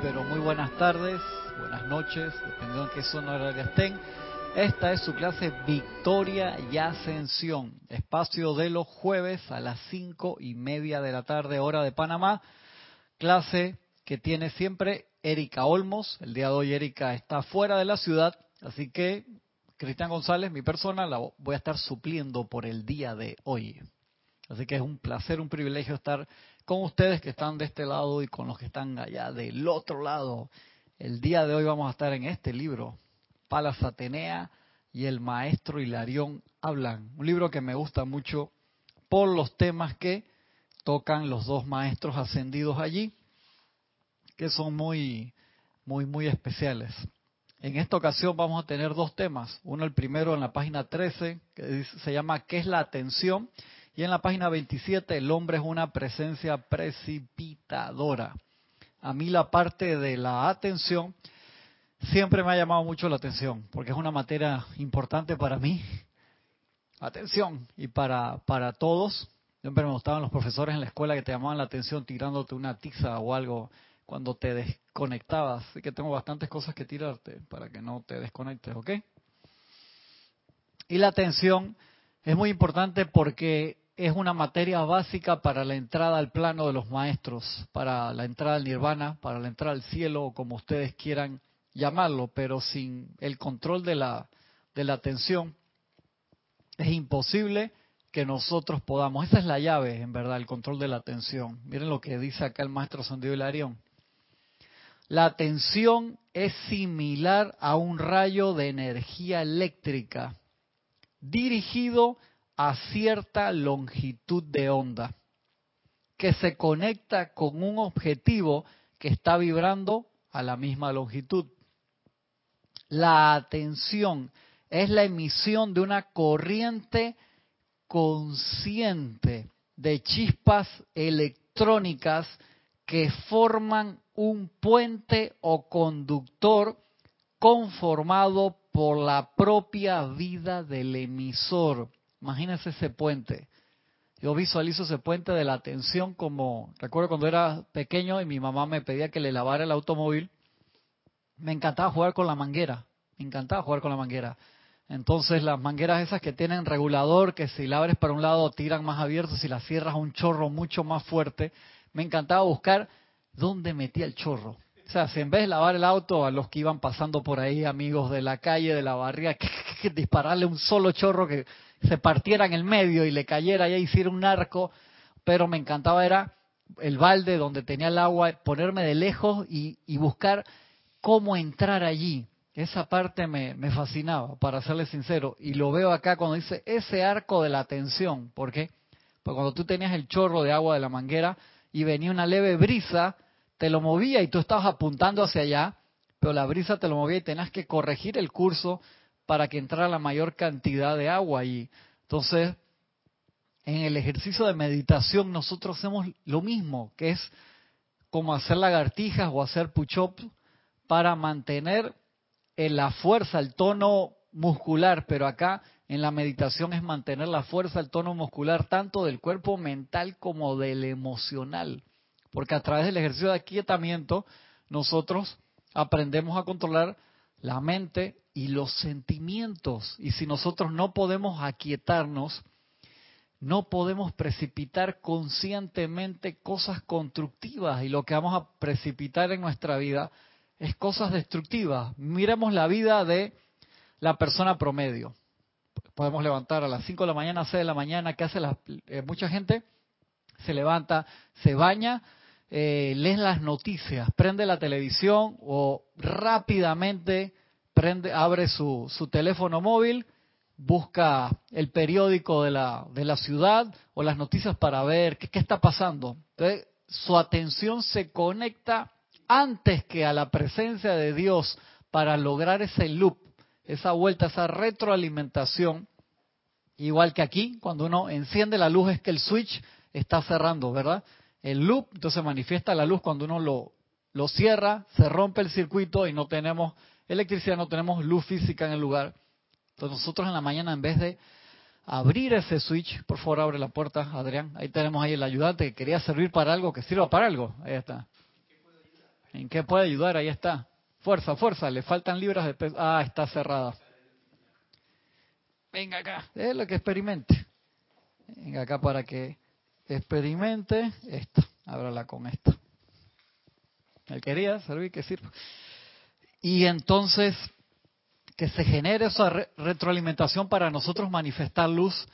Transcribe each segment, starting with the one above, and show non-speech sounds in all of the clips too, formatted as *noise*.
pero muy buenas tardes, buenas noches, dependiendo en qué zona horaria estén. Esta es su clase Victoria y Ascensión, espacio de los jueves a las cinco y media de la tarde, hora de Panamá. Clase que tiene siempre Erika Olmos. El día de hoy Erika está fuera de la ciudad, así que Cristian González, mi persona, la voy a estar supliendo por el día de hoy. Así que es un placer, un privilegio estar con ustedes que están de este lado y con los que están allá del otro lado. El día de hoy vamos a estar en este libro, Palas Atenea y el maestro Hilarión hablan. Un libro que me gusta mucho por los temas que tocan los dos maestros ascendidos allí, que son muy, muy, muy especiales. En esta ocasión vamos a tener dos temas. Uno, el primero en la página 13, que se llama ¿Qué es la atención? Y en la página 27, el hombre es una presencia precipitadora. A mí la parte de la atención siempre me ha llamado mucho la atención, porque es una materia importante para mí. Atención, y para, para todos. Siempre me gustaban los profesores en la escuela que te llamaban la atención tirándote una tiza o algo cuando te desconectabas. Así que tengo bastantes cosas que tirarte para que no te desconectes, ¿ok? Y la atención es muy importante porque es una materia básica para la entrada al plano de los maestros, para la entrada al nirvana, para la entrada al cielo, o como ustedes quieran llamarlo, pero sin el control de la, de la atención es imposible que nosotros podamos. Esa es la llave, en verdad, el control de la atención. Miren lo que dice acá el maestro Sandido Hilarión. La atención es similar a un rayo de energía eléctrica dirigido a cierta longitud de onda que se conecta con un objetivo que está vibrando a la misma longitud. La atención es la emisión de una corriente consciente de chispas electrónicas que forman un puente o conductor conformado por la propia vida del emisor. Imagínense ese puente. Yo visualizo ese puente de la atención como, recuerdo cuando era pequeño y mi mamá me pedía que le lavara el automóvil, me encantaba jugar con la manguera, me encantaba jugar con la manguera. Entonces las mangueras esas que tienen regulador, que si la abres para un lado tiran más abierto, si la cierras un chorro mucho más fuerte, me encantaba buscar dónde metía el chorro. O sea, si en vez de lavar el auto a los que iban pasando por ahí, amigos de la calle, de la barriga, *laughs* dispararle un solo chorro que se partiera en el medio y le cayera y hiciera un arco, pero me encantaba era el balde donde tenía el agua, ponerme de lejos y, buscar cómo entrar allí. Esa parte me, me, fascinaba, para serle sincero. Y lo veo acá cuando dice ese arco de la atención. ¿Por qué? Porque cuando tú tenías el chorro de agua de la manguera y venía una leve brisa, te lo movía y tú estabas apuntando hacia allá, pero la brisa te lo movía y tenías que corregir el curso para que entrara la mayor cantidad de agua. Y entonces, en el ejercicio de meditación nosotros hacemos lo mismo, que es como hacer lagartijas o hacer push-ups para mantener en la fuerza, el tono muscular, pero acá en la meditación es mantener la fuerza, el tono muscular, tanto del cuerpo mental como del emocional. Porque a través del ejercicio de aquietamiento, nosotros aprendemos a controlar la mente y los sentimientos. Y si nosotros no podemos aquietarnos, no podemos precipitar conscientemente cosas constructivas y lo que vamos a precipitar en nuestra vida es cosas destructivas. Miremos la vida de la persona promedio. Podemos levantar a las 5 de la mañana, 6 de la mañana, ¿qué hace la, eh, mucha gente? Se levanta, se baña, eh, lee las noticias, prende la televisión o rápidamente prende, abre su, su teléfono móvil, busca el periódico de la, de la ciudad o las noticias para ver qué, qué está pasando. Entonces, su atención se conecta antes que a la presencia de Dios para lograr ese loop, esa vuelta, esa retroalimentación. Igual que aquí, cuando uno enciende la luz es que el switch está cerrando, ¿verdad? El loop, entonces manifiesta la luz cuando uno lo, lo cierra, se rompe el circuito y no tenemos electricidad, no tenemos luz física en el lugar. Entonces nosotros en la mañana, en vez de abrir ese switch, por favor abre la puerta, Adrián, ahí tenemos ahí el ayudante que quería servir para algo, que sirva para algo, ahí está. ¿En qué puede ayudar? Ahí está. Fuerza, fuerza, le faltan libras de peso. Ah, está cerrada. Venga acá, es lo que experimente. Venga acá para que experimente esto. Ábrala con esto. Él quería servir que sirva. Y entonces, que se genere esa retroalimentación para nosotros manifestar luz.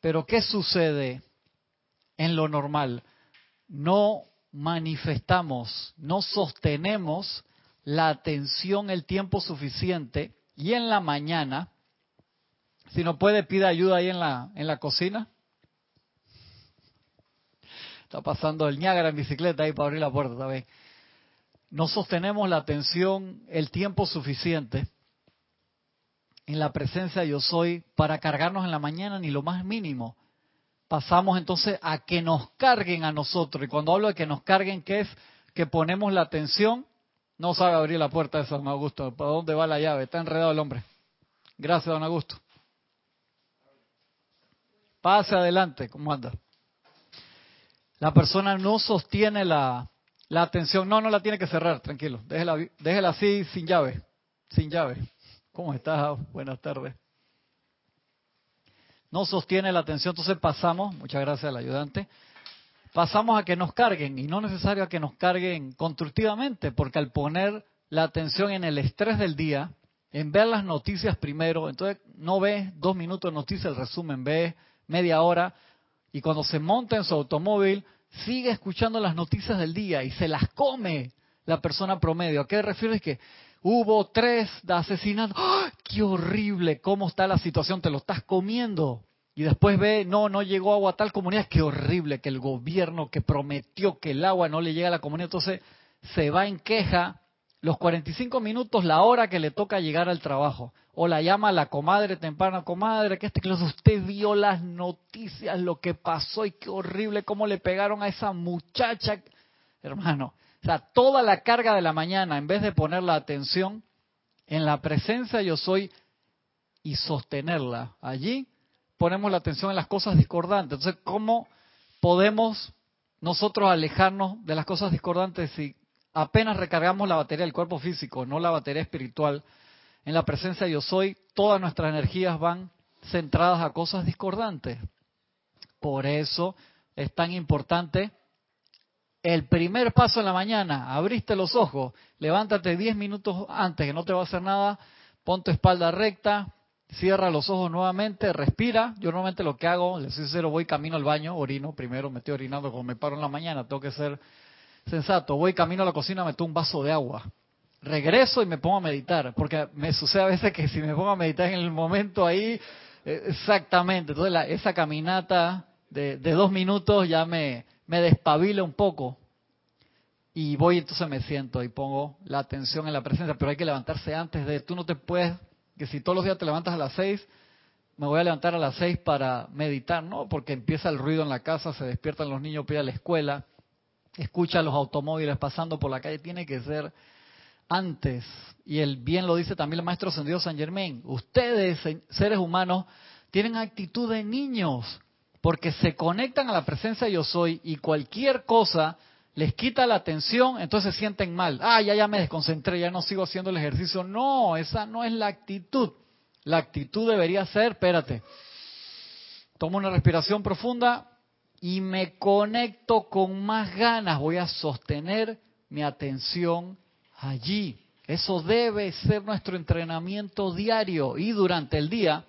Pero ¿qué sucede en lo normal? No manifestamos, no sostenemos la atención el tiempo suficiente y en la mañana, si no puede, pida ayuda ahí en la, en la cocina. Está pasando el Niágara en bicicleta ahí para abrir la puerta también. No sostenemos la atención el tiempo suficiente en la presencia yo soy para cargarnos en la mañana ni lo más mínimo. Pasamos entonces a que nos carguen a nosotros. Y cuando hablo de que nos carguen, ¿qué es? Que ponemos la atención. No sabe abrir la puerta de don Augusto. ¿Para dónde va la llave? Está enredado el hombre. Gracias, don Augusto. Pase adelante, ¿cómo anda? La persona no sostiene la, la atención. No, no la tiene que cerrar, tranquilo. Déjela, déjela así, sin llave. Sin llave. ¿Cómo estás? Buenas tardes. No sostiene la atención, entonces pasamos, muchas gracias al ayudante, pasamos a que nos carguen y no necesario a que nos carguen constructivamente, porque al poner la atención en el estrés del día, en ver las noticias primero, entonces no ves dos minutos de noticias, el resumen, ves media hora, y cuando se monta en su automóvil, sigue escuchando las noticias del día y se las come la persona promedio. ¿A qué refieres? Que Hubo tres asesinatos. ¡Ah! ¡Qué horrible! ¿Cómo está la situación? Te lo estás comiendo. Y después ve, no, no llegó agua a tal comunidad. Qué horrible que el gobierno que prometió que el agua no le llega a la comunidad. Entonces se va en queja los 45 minutos, la hora que le toca llegar al trabajo. O la llama la comadre temprana, comadre, que este clase usted vio las noticias, lo que pasó y qué horrible cómo le pegaron a esa muchacha. Hermano, o sea, toda la carga de la mañana, en vez de poner la atención en la presencia yo soy y sostenerla allí, ponemos la atención en las cosas discordantes. Entonces, ¿cómo podemos nosotros alejarnos de las cosas discordantes si apenas recargamos la batería del cuerpo físico, no la batería espiritual? En la presencia yo soy, todas nuestras energías van centradas a cosas discordantes. Por eso es tan importante el primer paso en la mañana, abriste los ojos, levántate 10 minutos antes que no te va a hacer nada, pon tu espalda recta, cierra los ojos nuevamente, respira. Yo normalmente lo que hago, les soy sincero, voy camino al baño, orino primero, me estoy orinando como me paro en la mañana, tengo que ser sensato. Voy camino a la cocina, me tomo un vaso de agua. Regreso y me pongo a meditar, porque me sucede a veces que si me pongo a meditar en el momento ahí, eh, exactamente, entonces esa caminata de, dos minutos ya me, me despabila un poco y voy entonces me siento y pongo la atención en la presencia, pero hay que levantarse antes de, tú no te puedes, que si todos los días te levantas a las seis, me voy a levantar a las seis para meditar, no, porque empieza el ruido en la casa, se despiertan los niños ir a la escuela, escucha los automóviles pasando por la calle, tiene que ser antes. Y el bien lo dice también el maestro ascendido San Germain. Ustedes, seres humanos, tienen actitud de niños porque se conectan a la presencia yo soy y cualquier cosa les quita la atención, entonces se sienten mal. Ah, ya, ya me desconcentré, ya no sigo haciendo el ejercicio. No, esa no es la actitud. La actitud debería ser, espérate, tomo una respiración profunda y me conecto con más ganas. Voy a sostener mi atención allí. Eso debe ser nuestro entrenamiento diario y durante el día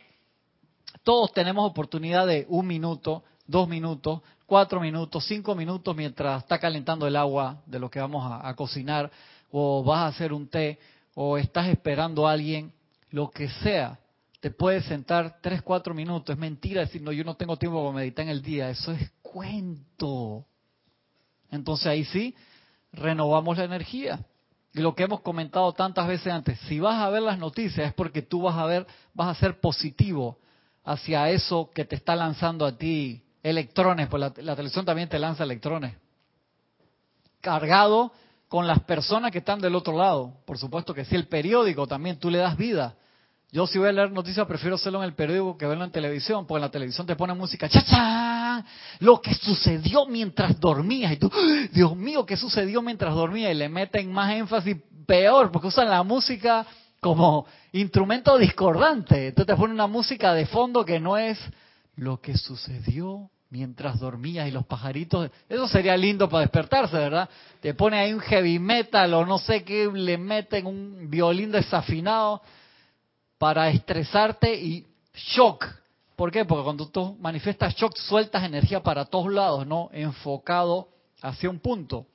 todos tenemos oportunidad de un minuto, dos minutos, cuatro minutos, cinco minutos mientras está calentando el agua de lo que vamos a, cocinar, o vas a hacer un té, o estás esperando a alguien, lo que sea. Te puedes sentar tres, cuatro minutos. Es mentira decir, no, yo no tengo tiempo para meditar en el día. Eso es cuento. Entonces ahí sí, renovamos la energía. Lo que hemos comentado tantas veces antes, si vas a ver las noticias es porque tú vas a ver, vas a ser positivo, hacia eso que te está lanzando a ti electrones, pues la, televisión también te lanza electrones. Cargado con las personas que están del otro lado. Por supuesto que sí, el periódico también, tú le das vida. Yo si voy a leer noticias prefiero hacerlo en el periódico que verlo en televisión, porque en la televisión te pone música cha lo que sucedió mientras dormías. Y tú, Dios mío, ¿qué sucedió mientras dormías? Y le meten más énfasis peor, porque usan la música como instrumento discordante. Entonces te ponen una música de fondo que no es lo que sucedió mientras dormías y los pajaritos. Eso sería lindo para despertarse, ¿verdad? Te pone ahí un heavy metal o no sé qué, le meten un violín desafinado para estresarte y shock. ¿Por qué? Porque cuando tú manifiestas shock, sueltas energía para todos lados, ¿no? Enfocado hacia un punto.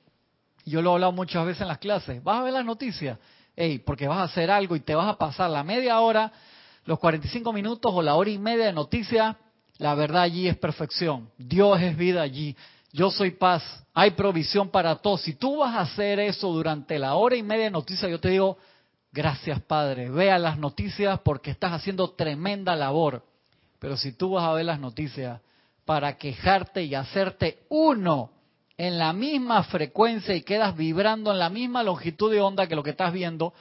Yo lo he hablado muchas veces en las clases. Vas a ver las noticias, hey, porque vas a hacer algo y te vas a pasar la media hora, los 45 minutos o la hora y media de noticias. La verdad allí es perfección. Dios es vida allí. Yo soy paz. Hay provisión para todos. Si tú vas a hacer eso durante la hora y media de noticias, yo te digo, gracias Padre. Vea las noticias porque estás haciendo tremenda labor. Pero si tú vas a ver las noticias para quejarte y hacerte uno en la misma frecuencia y quedas vibrando en la misma longitud de onda que lo que estás viendo,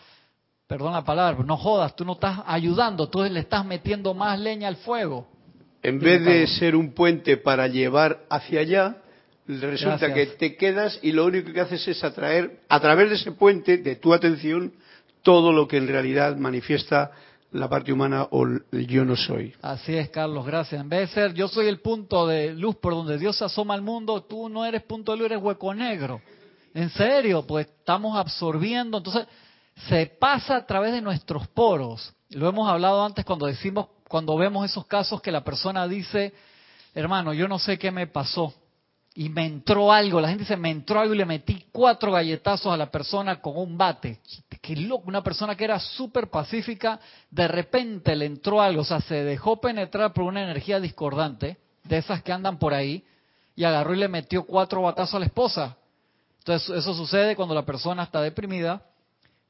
perdón la palabra, no jodas, tú no estás ayudando, tú le estás metiendo más leña al fuego. En vez de ser un puente para llevar hacia allá, resulta que te quedas y lo único que haces es atraer a través de ese puente, de tu atención, todo lo que en realidad manifiesta la parte humana o yo no soy. Así es, Carlos, gracias. En vez de ser yo soy el punto de luz por donde Dios se asoma al mundo, tú no eres punto de luz, eres hueco negro. En serio, pues estamos absorbiendo, entonces se pasa a través de nuestros poros. Lo hemos hablado antes cuando decimos, cuando vemos esos casos que la persona dice, hermano, yo no sé qué me pasó, y me entró algo, la gente dice, me entró algo y le metí cuatro galletazos a la persona con un bate. Qué loco, una persona que era súper pacífica, de repente le entró algo, o sea, se dejó penetrar por una energía discordante, de esas que andan por ahí, y agarró y le metió cuatro batazos a la esposa. Entonces, eso sucede cuando la persona está deprimida,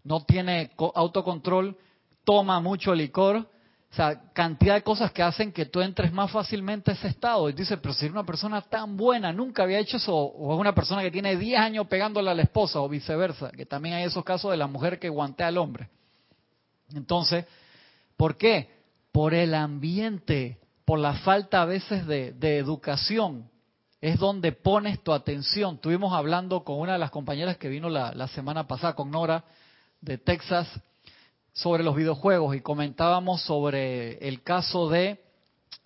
no tiene autocontrol, toma mucho licor, o sea, cantidad de cosas que hacen que tú entres más fácilmente a ese estado. Y dices, pero si una persona tan buena, nunca había hecho eso, o es una persona que tiene 10 años pegándole a la esposa, o viceversa, que también hay esos casos de la mujer que guantea al hombre. Entonces, ¿por qué? Por el ambiente, por la falta a veces de, educación. Es donde pones tu atención. Estuvimos hablando con una de las compañeras que vino la semana pasada, con Nora, de Texas, sobre los videojuegos y comentábamos sobre el caso de,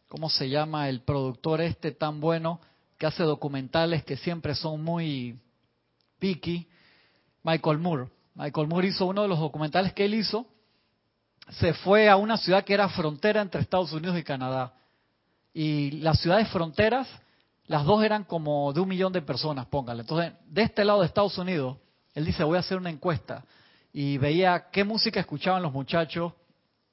¿cómo se llama? El productor este tan bueno que hace documentales que siempre son muy picky, Michael Moore. Michael Moore hizo uno de los documentales que él hizo, se fue a una ciudad que era frontera entre Estados Unidos y Canadá. Y las ciudades fronteras, las dos eran como de un millón de personas, póngale. Entonces, de este lado de Estados Unidos, él dice, voy a hacer una encuesta y veía qué música escuchaban los muchachos,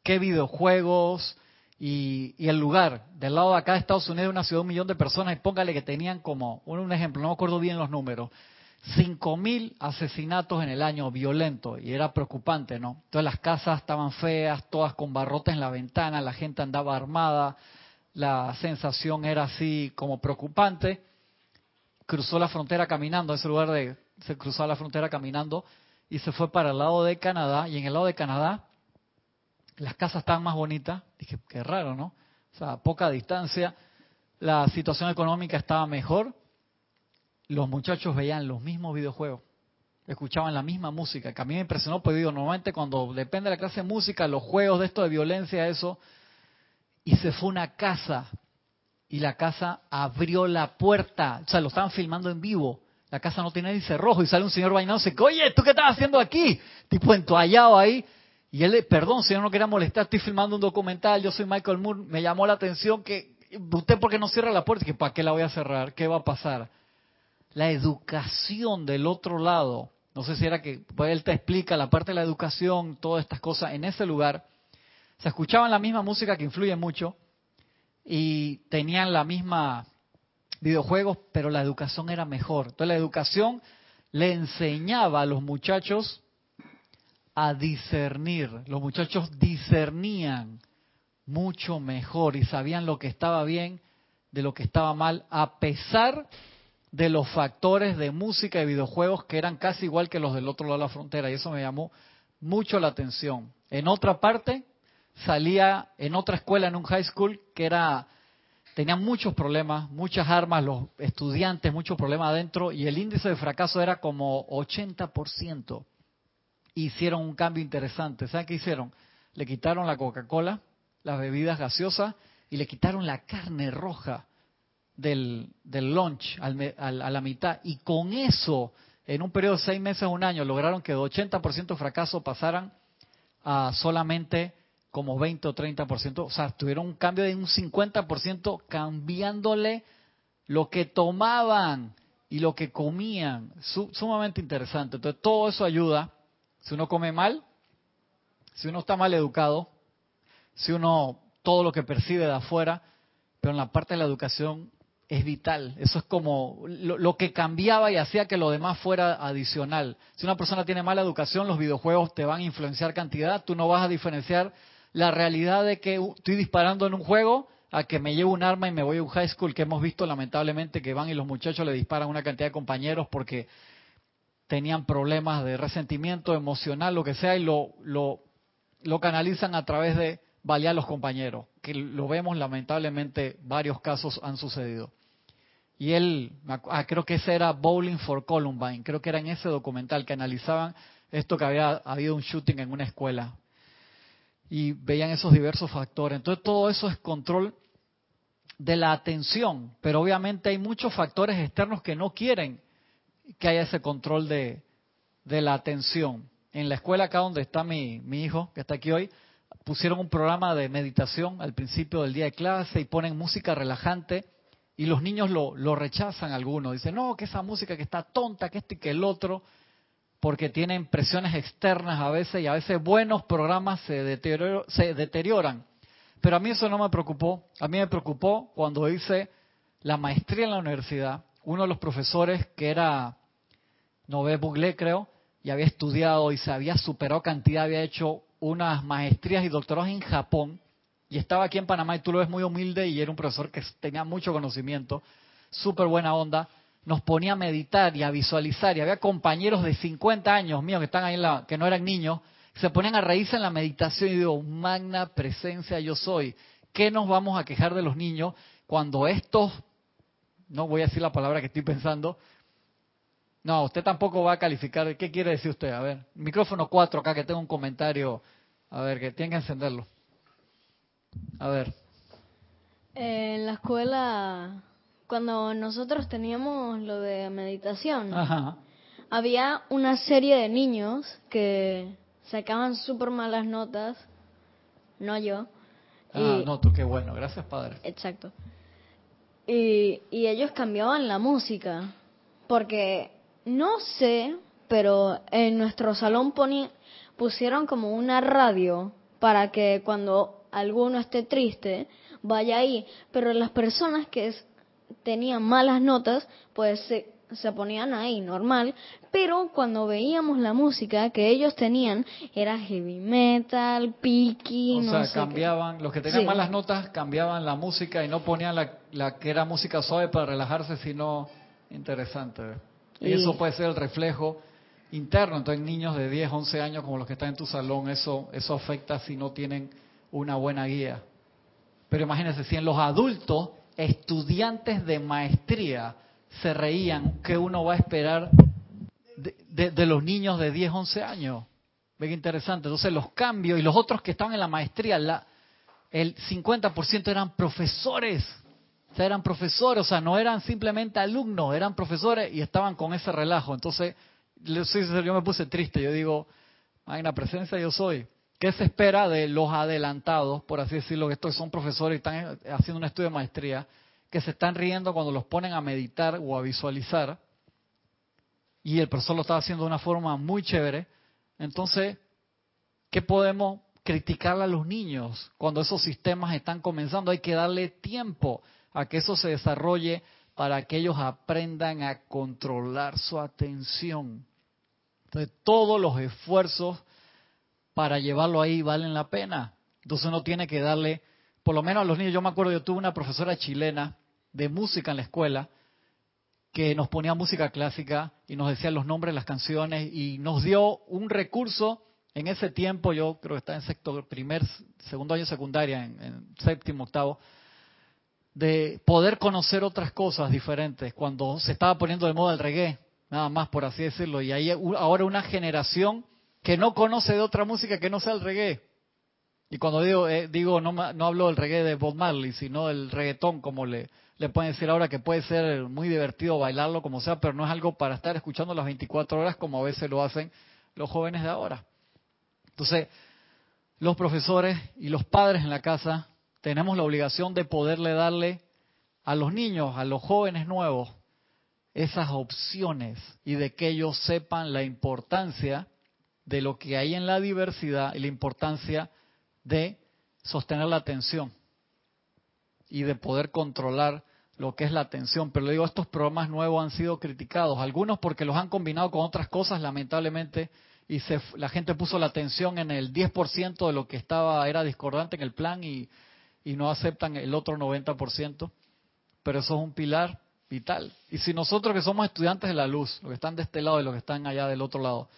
qué videojuegos y, el lugar. Del lado de acá de Estados Unidos, una ciudad de un millón de personas, y póngale que tenían como, un ejemplo, no me acuerdo bien los números, cinco mil asesinatos en el año violentos y era preocupante, ¿no? Entonces las casas estaban feas, todas con barrotes en la ventana, la gente andaba armada, la sensación era así como preocupante. Cruzó la frontera caminando, ese lugar de se cruzó la frontera caminando y se fue para el lado de Canadá. Y en el lado de Canadá, las casas estaban más bonitas. Dije, qué raro, ¿no? O sea, a poca distancia, la situación económica estaba mejor. Los muchachos veían los mismos videojuegos, escuchaban la misma música, que a mí me impresionó, pues digo, normalmente cuando depende de la clase de música, los juegos de esto de violencia, eso, y se fue una casa, y la casa abrió la puerta, o sea, lo estaban filmando en vivo, la casa no tiene ni cerrojo y sale un señor bañado y dice, oye, ¿tú qué estás haciendo aquí? Tipo entoallado ahí. Y él, perdón, señor, no quería molestar, estoy filmando un documental, yo soy Michael Moore, me llamó la atención que usted por qué no cierra la puerta, que para qué la voy a cerrar, qué va a pasar. La educación del otro lado, no sé si era que pues él te explica la parte de la educación, todas estas cosas en ese lugar, se escuchaban la misma música que influye mucho y tenían la misma videojuegos, pero la educación era mejor. Entonces la educación le enseñaba a los muchachos a discernir. Los muchachos discernían mucho mejor y sabían lo que estaba bien de lo que estaba mal, a pesar de los factores de música y videojuegos que eran casi igual que los del otro lado de la frontera. Y eso me llamó mucho la atención. En otra parte, salía en otra escuela, en un high school, que era tenían muchos problemas, muchas armas, los estudiantes, muchos problemas adentro, y el índice de fracaso era como 80%. Hicieron un cambio interesante. ¿Saben qué hicieron? Le quitaron la Coca-Cola, las bebidas gaseosas, y le quitaron la carne roja del, del lunch a la mitad. Y con eso, en un periodo de seis meses un año, lograron que de 80% de fracaso pasaran a solamente como 20 o 30%, o sea, tuvieron un cambio de un 50% cambiándole lo que tomaban y lo que comían. sumamente interesante. Entonces, todo eso ayuda. Si uno come mal, si uno está mal educado, si uno todo lo que percibe de afuera, pero en la parte de la educación es vital. Eso es como lo, lo, que cambiaba y hacía que lo demás fuera adicional. Si una persona tiene mala educación, los videojuegos te van a influenciar cantidad, tú no vas a diferenciar la realidad de que estoy disparando en un juego a que me llevo un arma y me voy a un high school que hemos visto lamentablemente que van y los muchachos le disparan a una cantidad de compañeros porque tenían problemas de resentimiento emocional, lo que sea, y lo, lo, canalizan a través de balear a los compañeros, que lo vemos lamentablemente, varios casos han sucedido. Y él, ah, creo que ese era Bowling for Columbine, creo que era en ese documental que analizaban esto que había habido un shooting en una escuela y veían esos diversos factores. Entonces todo eso es control de la atención, pero obviamente hay muchos factores externos que no quieren que haya ese control de, de la atención. En la escuela acá donde está mi, mi hijo, que está aquí hoy, pusieron un programa de meditación al principio del día de clase y ponen música relajante y los niños lo, lo rechazan algunos. Dicen, no, que esa música que está tonta, que este y que el otro porque tienen presiones externas a veces y a veces buenos programas se, deterioran. Pero a mí eso no me preocupó. A mí me preocupó cuando hice la maestría en la universidad. Uno de los profesores que era Nové Buglé, creo, y había estudiado y se había superado cantidad, había hecho unas maestrías y doctorados en Japón y estaba aquí en Panamá y tú lo ves muy humilde y era un profesor que tenía mucho conocimiento, súper buena onda nos ponía a meditar y a visualizar, y había compañeros de 50 años míos que están ahí, en la, que no eran niños, se ponían a reírse en la meditación y digo, magna presencia yo soy. ¿Qué nos vamos a quejar de los niños cuando estos, no voy a decir la palabra que estoy pensando, no, usted tampoco va a calificar, ¿qué quiere decir usted? A ver, micrófono 4 acá que tengo un comentario, a ver, que tienen que encenderlo. A ver. En la escuela cuando nosotros teníamos lo de meditación, había una serie de niños que sacaban súper malas notas, no yo. Ah, no, tú qué bueno, gracias Padre. Exacto. Y, y ellos cambiaban la música, porque no sé, pero en nuestro salón pusieron como una radio para que cuando alguno esté triste vaya ahí, pero las personas que tenían malas notas, pues se, se ponían ahí normal, pero cuando veíamos la música que ellos tenían era heavy metal, piqui, o sea, cambiaban, los que tenían malas notas cambiaban la música y no ponían la, la que era música suave para relajarse, sino interesante. Y eso puede ser el reflejo interno, entonces niños de 10, 11 años como los que están en tu salón, eso eso afecta si no tienen una buena guía. Pero imagínense, si en los adultos estudiantes de maestría se reían que uno va a esperar de, los niños de 10, 11 años. Ve que interesante. Entonces los cambios y los otros que estaban en la maestría, la, el 50% eran profesores. O sea, eran profesores, o sea, no eran simplemente alumnos, eran profesores y estaban con ese relajo. Entonces, yo me puse triste. Yo digo, hay una presencia, yo soy. ¿Qué se espera de los adelantados, por así decirlo, que estos son profesores y están haciendo un estudio de maestría, que se están riendo cuando los ponen a meditar o a visualizar? Y el profesor lo está haciendo de una forma muy chévere. Entonces, ¿qué podemos criticar a los niños cuando esos sistemas están comenzando? Hay que darle tiempo a que eso se desarrolle para que ellos aprendan a controlar su atención. Entonces, todos los esfuerzos para llevarlo ahí valen la pena. Entonces uno tiene que darle, por lo menos a los niños, yo me acuerdo, yo tuve una profesora chilena de música en la escuela que nos ponía música clásica y nos decía los nombres de las canciones y nos dio un recurso en ese tiempo, yo creo que estaba en sector primer, segundo año secundaria, en, en séptimo, octavo, de poder conocer otras cosas diferentes cuando se estaba poniendo de moda el reggae, nada más por así decirlo, y hay ahora una generación que no conoce de otra música que no sea el reggae. Y cuando digo, eh, digo no, no hablo del reggae de Bob Marley, sino del reggaetón, como le, le pueden decir ahora, que puede ser muy divertido bailarlo como sea, pero no es algo para estar escuchando las 24 horas como a veces lo hacen los jóvenes de ahora. Entonces, los profesores y los padres en la casa tenemos la obligación de poderle darle a los niños, a los jóvenes nuevos, esas opciones y de que ellos sepan la importancia de lo que hay en la diversidad y la importancia de sostener la atención y de poder controlar lo que es la atención. Pero digo, estos programas nuevos han sido criticados, algunos porque los han combinado con otras cosas, lamentablemente, y se, la gente puso la atención en el 10% de lo que estaba era discordante en el plan y, y no aceptan el otro 90%. Pero eso es un pilar vital. Y si nosotros que somos estudiantes de la luz, los que están de este lado y los que están allá del otro lado,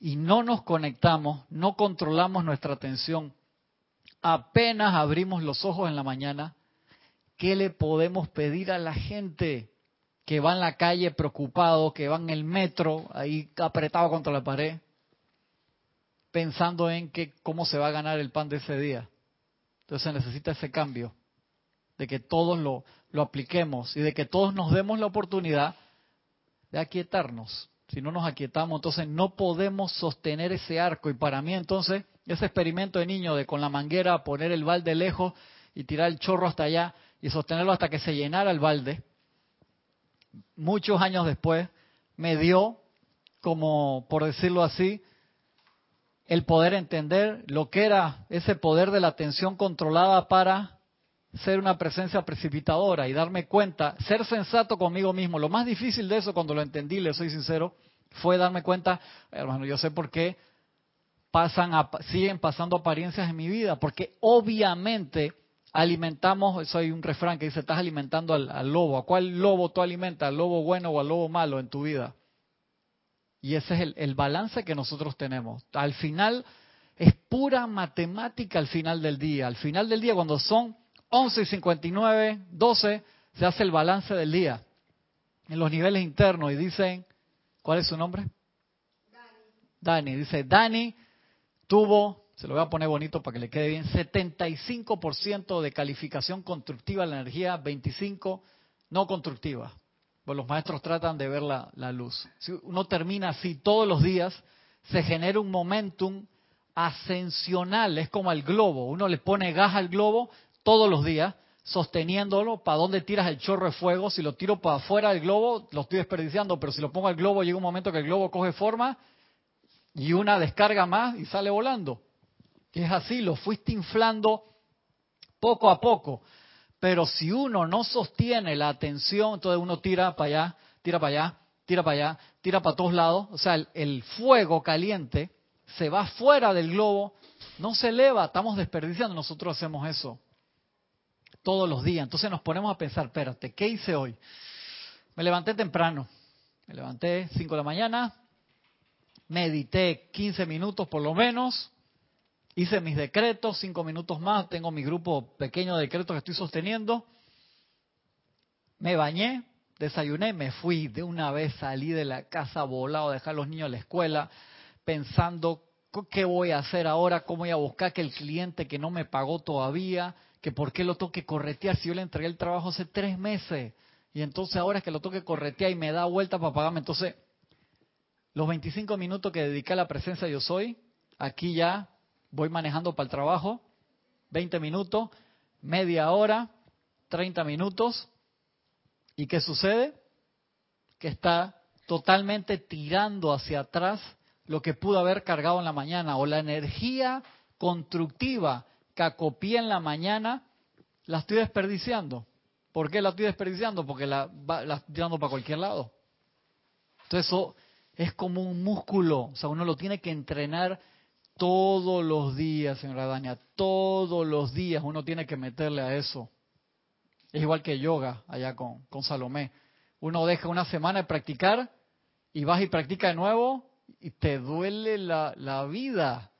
y no nos conectamos, no controlamos nuestra atención, apenas abrimos los ojos en la mañana, ¿qué le podemos pedir a la gente que va en la calle preocupado, que va en el metro ahí apretado contra la pared, pensando en que cómo se va a ganar el pan de ese día? Entonces necesita ese cambio, de que todos lo, lo apliquemos y de que todos nos demos la oportunidad de aquietarnos. Si no nos aquietamos, entonces no podemos sostener ese arco. Y para mí entonces, ese experimento de niño de con la manguera poner el balde lejos y tirar el chorro hasta allá y sostenerlo hasta que se llenara el balde, muchos años después me dio, como por decirlo así, el poder entender lo que era ese poder de la atención controlada para ser una presencia precipitadora y darme cuenta, ser sensato conmigo mismo. Lo más difícil de eso, cuando lo entendí, le soy sincero, fue darme cuenta, hermano, yo sé por qué pasan siguen pasando apariencias en mi vida, porque obviamente alimentamos, eso hay un refrán que dice, estás alimentando al, lobo. ¿A cuál lobo tú alimentas? ¿Al lobo bueno o al lobo malo en tu vida? Y ese es el, el balance que nosotros tenemos. Al final es pura matemática al final del día. Al final del día, cuando son 11 y 59, 12, se hace el balance del día en los niveles internos y dicen, ¿cuál es su nombre? Dani. Dani, dice, Dani tuvo se lo voy a poner bonito para que le quede bien, 75% de calificación constructiva de la energía, 25% no constructiva. Pues los maestros tratan de ver la, la luz. Si uno termina así todos los días, se genera un momentum ascensional, es como el globo. Uno le pone gas al globo todos los días, sosteniéndolo. ¿Para dónde tiras el chorro de fuego? Si lo tiro para afuera del globo, lo estoy desperdiciando, pero si lo pongo al globo, llega un momento que el globo coge forma y una descarga más y sale volando es así, lo fuiste inflando poco a poco. Pero si uno no sostiene la atención, entonces uno tira para allá, tira para allá, tira para allá, tira para todos lados. O sea, el, fuego caliente se va fuera del globo, no se eleva, estamos desperdiciando. Nosotros hacemos eso todos los días. Entonces nos ponemos a pensar, espérate, ¿qué hice hoy? Me levanté temprano, me levanté 5 de la mañana, medité 15 minutos por lo menos, Hice mis decretos, cinco minutos más, tengo mi grupo pequeño de decretos que estoy sosteniendo. Me bañé, desayuné, me fui. De una vez salí de la casa volado, a dejar a los niños a la escuela, pensando qué voy a hacer ahora, cómo voy a buscar que el cliente que no me pagó todavía, que por qué lo toque corretear si yo le entregué el trabajo hace tres meses. Y entonces ahora es que lo toque corretear y me da vuelta para pagarme. Entonces, los 25 minutos que dediqué a la presencia yo soy, aquí ya voy manejando para el trabajo, 20 minutos, media hora, 30 minutos. ¿Y qué sucede? Que está totalmente tirando hacia atrás lo que pudo haber cargado en la mañana o la energía constructiva acopié en la mañana, la estoy desperdiciando. ¿Por qué la estoy desperdiciando? Porque la, la estoy tirando para cualquier lado. Entonces eso es como un músculo, o sea, uno lo tiene que entrenar todos los días, señora Daña, todos los días uno tiene que meterle a eso. Es igual que yoga allá con, con Salomé. Uno deja una semana de practicar y vas y practica de nuevo y te duele la, la vida.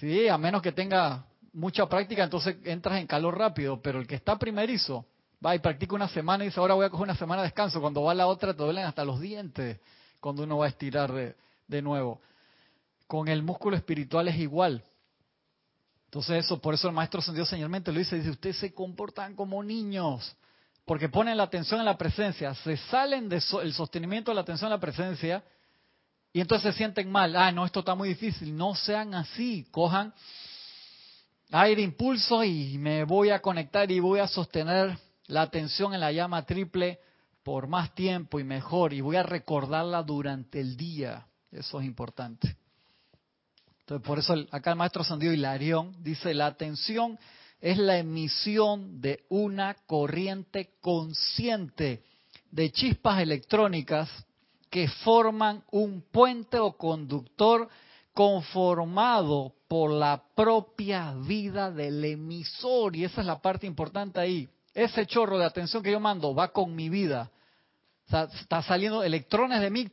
Sí, a menos que tenga mucha práctica, entonces entras en calor rápido. Pero el que está primerizo, va y practica una semana y dice, ahora voy a coger una semana de descanso. Cuando va la otra te duelen hasta los dientes cuando uno va a estirar de, nuevo. Con el músculo espiritual es igual. Entonces eso, por eso el maestro Dios señalmente lo dice, dice, ustedes se comportan como niños, porque ponen la atención en la presencia, se salen del sostenimiento de la atención en la presencia y entonces se sienten mal. Ah, no, esto está muy difícil. No sean así, cojan aire, impulso y me voy a conectar y voy a sostener la atención en la llama triple por más tiempo y mejor y voy a recordarla durante el día. Eso es importante. Entonces, por eso acá el maestro Sandio Hilarión dice, la atención es la emisión de una corriente consciente de chispas electrónicas que forman un puente o conductor conformado por la propia vida del emisor. Y esa es la parte importante ahí. Ese chorro de atención que yo mando va con mi vida. está saliendo electrones de mí,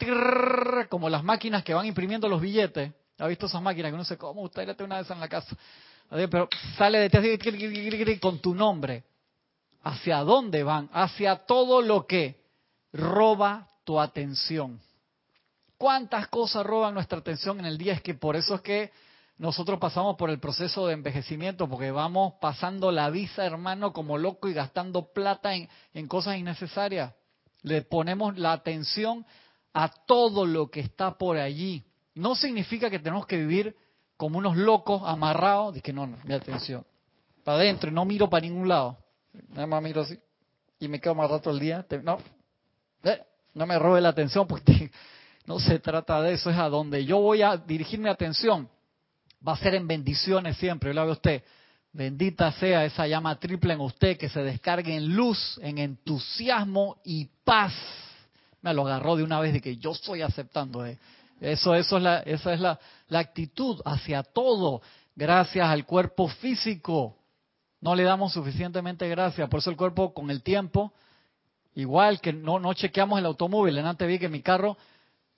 como las máquinas que van imprimiendo los billetes. ¿Ha visto esas máquinas que no sé cómo gustaría tener una esas en la casa? Pero sale de ti con tu nombre. ¿Hacia dónde van? Hacia todo lo que roba tu atención. ¿Cuántas cosas roban nuestra atención en el día? Es que por eso es que nosotros pasamos por el proceso de envejecimiento, porque vamos pasando la visa, hermano, como loco y gastando plata en, en cosas innecesarias. Le ponemos la atención a todo lo que está por allí. No significa que tenemos que vivir como unos locos amarrados, de que no, no, mi atención, para adentro y no miro para ningún lado. Nada más miro así y me quedo más rato el día. No, eh, no me robe la atención porque *laughs* no se trata de eso, es a donde yo voy a dirigir mi atención. Va a ser en bendiciones siempre, yo a usted. Bendita sea esa llama triple en usted que se descargue en luz, en entusiasmo y paz. Me lo agarró de una vez de que yo estoy aceptando. Eh. Eso, eso es la, esa es la, la actitud hacia todo, gracias al cuerpo físico. No le damos suficientemente gracias, por eso el cuerpo con el tiempo, igual que no, no chequeamos el automóvil, en antes vi que mi carro,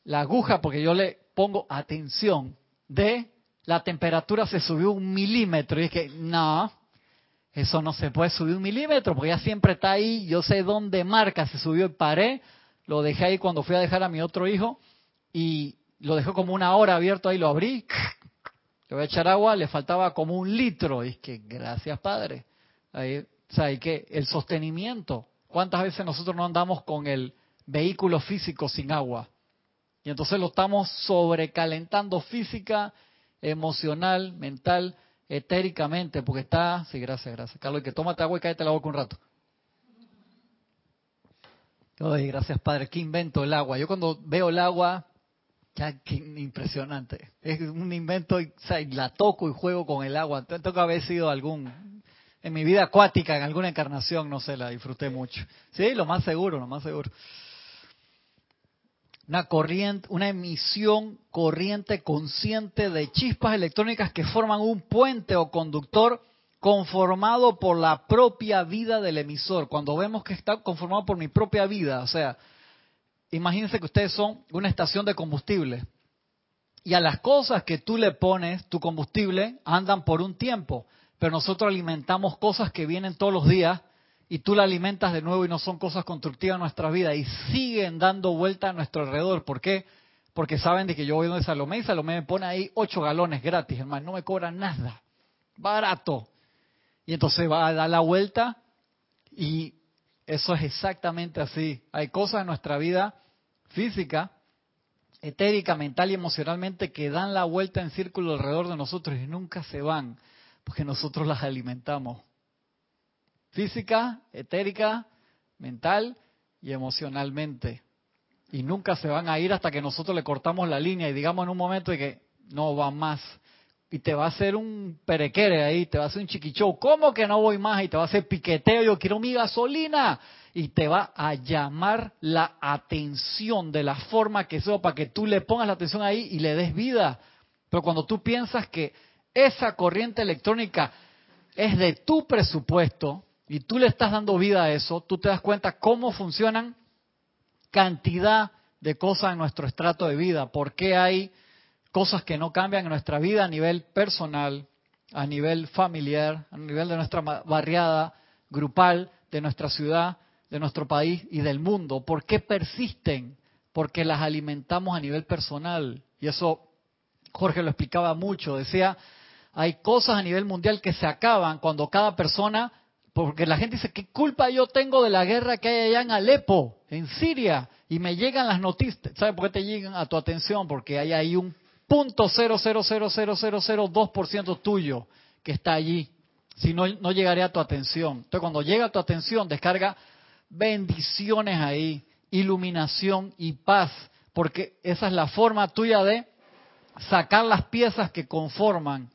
la aguja, porque yo le pongo atención, de la temperatura se subió un milímetro, y es que no, eso no se puede subir un milímetro, porque ya siempre está ahí, yo sé dónde marca, se subió y paré, lo dejé ahí cuando fui a dejar a mi otro hijo, y lo dejó como una hora abierto ahí, lo abrí, le voy a echar agua, le faltaba como un litro. Y es que, gracias Padre. Ahí, o sea, hay que, el sostenimiento. ¿Cuántas veces nosotros no andamos con el vehículo físico sin agua? Y entonces lo estamos sobrecalentando física, emocional, mental, etéricamente, porque está, sí, gracias, gracias. Carlos, que tómate agua y cállate la boca un rato. Ay, gracias Padre, qué invento el agua. Yo cuando veo el agua, ya, qué impresionante. Es un invento, y, la toco y juego con el agua. Tengo que haber sido algún, en mi vida acuática, en alguna encarnación, no sé, la disfruté mucho. Sí, lo más seguro, lo más seguro. Una corriente, una emisión corriente consciente de chispas electrónicas que forman un puente o conductor conformado por la propia vida del emisor. Cuando vemos que está conformado por mi propia vida, o sea, imagínense que ustedes son una estación de combustible y a las cosas que tú le pones tu combustible andan por un tiempo, pero nosotros alimentamos cosas que vienen todos los días y tú la alimentas de nuevo y no son cosas constructivas en nuestra vida y siguen dando vuelta a nuestro alrededor. ¿Por qué? Porque saben de que yo voy donde Salomé y Salomé me pone ahí ocho galones gratis, hermano, no me cobra nada, barato. Y entonces va a dar la vuelta y eso es exactamente así. Hay cosas en nuestra vida física, etérica, mental y emocionalmente que dan la vuelta en círculo alrededor de nosotros y nunca se van, porque nosotros las alimentamos. Física, etérica, mental y emocionalmente. Y nunca se van a ir hasta que nosotros le cortamos la línea y digamos en un momento de que no va más. Y te va a hacer un perequere ahí, te va a hacer un chiquichou. ¿Cómo que no voy más? Y te va a hacer piqueteo, yo quiero mi gasolina y te va a llamar la atención de la forma que sea para que tú le pongas la atención ahí y le des vida. Pero cuando tú piensas que esa corriente electrónica es de tu presupuesto y tú le estás dando vida a eso, tú te das cuenta cómo funcionan cantidad de cosas en nuestro estrato de vida, por qué hay cosas que no cambian en nuestra vida a nivel personal, a nivel familiar, a nivel de nuestra barriada, grupal, de nuestra ciudad, de nuestro país y del mundo. ¿Por qué persisten? Porque las alimentamos a nivel personal. Y eso Jorge lo explicaba mucho. Decía, hay cosas a nivel mundial que se acaban cuando cada persona, porque la gente dice, ¿qué culpa yo tengo de la guerra que hay allá en Alepo, en Siria? Y me llegan las noticias. ¿Sabes por qué te llegan a tu atención? Porque hay ahí un punto ciento tuyo que está allí. Si no, no llegaría a tu atención. Entonces, cuando llega a tu atención, descarga bendiciones ahí, iluminación y paz, porque esa es la forma tuya de sacar las piezas que conforman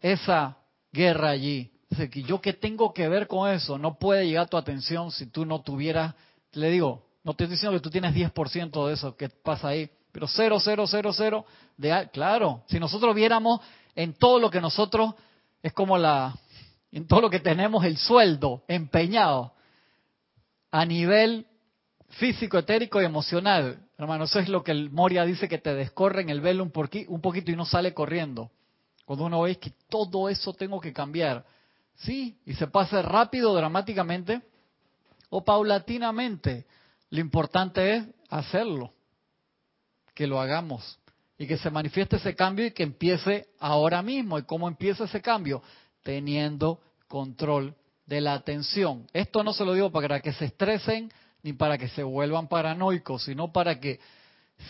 esa guerra allí. Dice que yo qué tengo que ver con eso, no puede llegar tu atención si tú no tuvieras, le digo, no te estoy diciendo que tú tienes 10% de eso que pasa ahí, pero 0, 0, 0, 0, de, claro, si nosotros viéramos en todo lo que nosotros, es como la, en todo lo que tenemos el sueldo empeñado a nivel físico, etérico y emocional. Hermano, eso es lo que el Moria dice que te descorre en el velo un poquito y no sale corriendo. Cuando uno ve que todo eso tengo que cambiar. Sí, y se pasa rápido, dramáticamente o paulatinamente. Lo importante es hacerlo, que lo hagamos y que se manifieste ese cambio y que empiece ahora mismo. ¿Y cómo empieza ese cambio? Teniendo control de la atención. Esto no se lo digo para que se estresen ni para que se vuelvan paranoicos, sino para que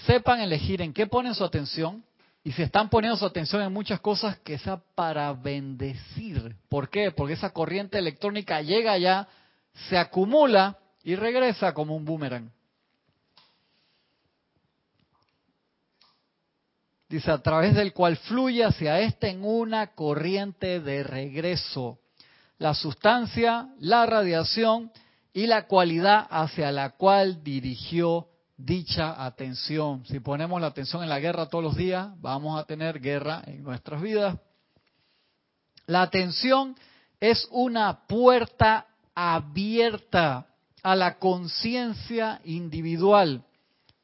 sepan elegir en qué ponen su atención y si están poniendo su atención en muchas cosas, que sea para bendecir. ¿Por qué? Porque esa corriente electrónica llega allá, se acumula y regresa como un boomerang. Dice, a través del cual fluye hacia este en una corriente de regreso. La sustancia, la radiación y la cualidad hacia la cual dirigió dicha atención. Si ponemos la atención en la guerra todos los días, vamos a tener guerra en nuestras vidas. La atención es una puerta abierta a la conciencia individual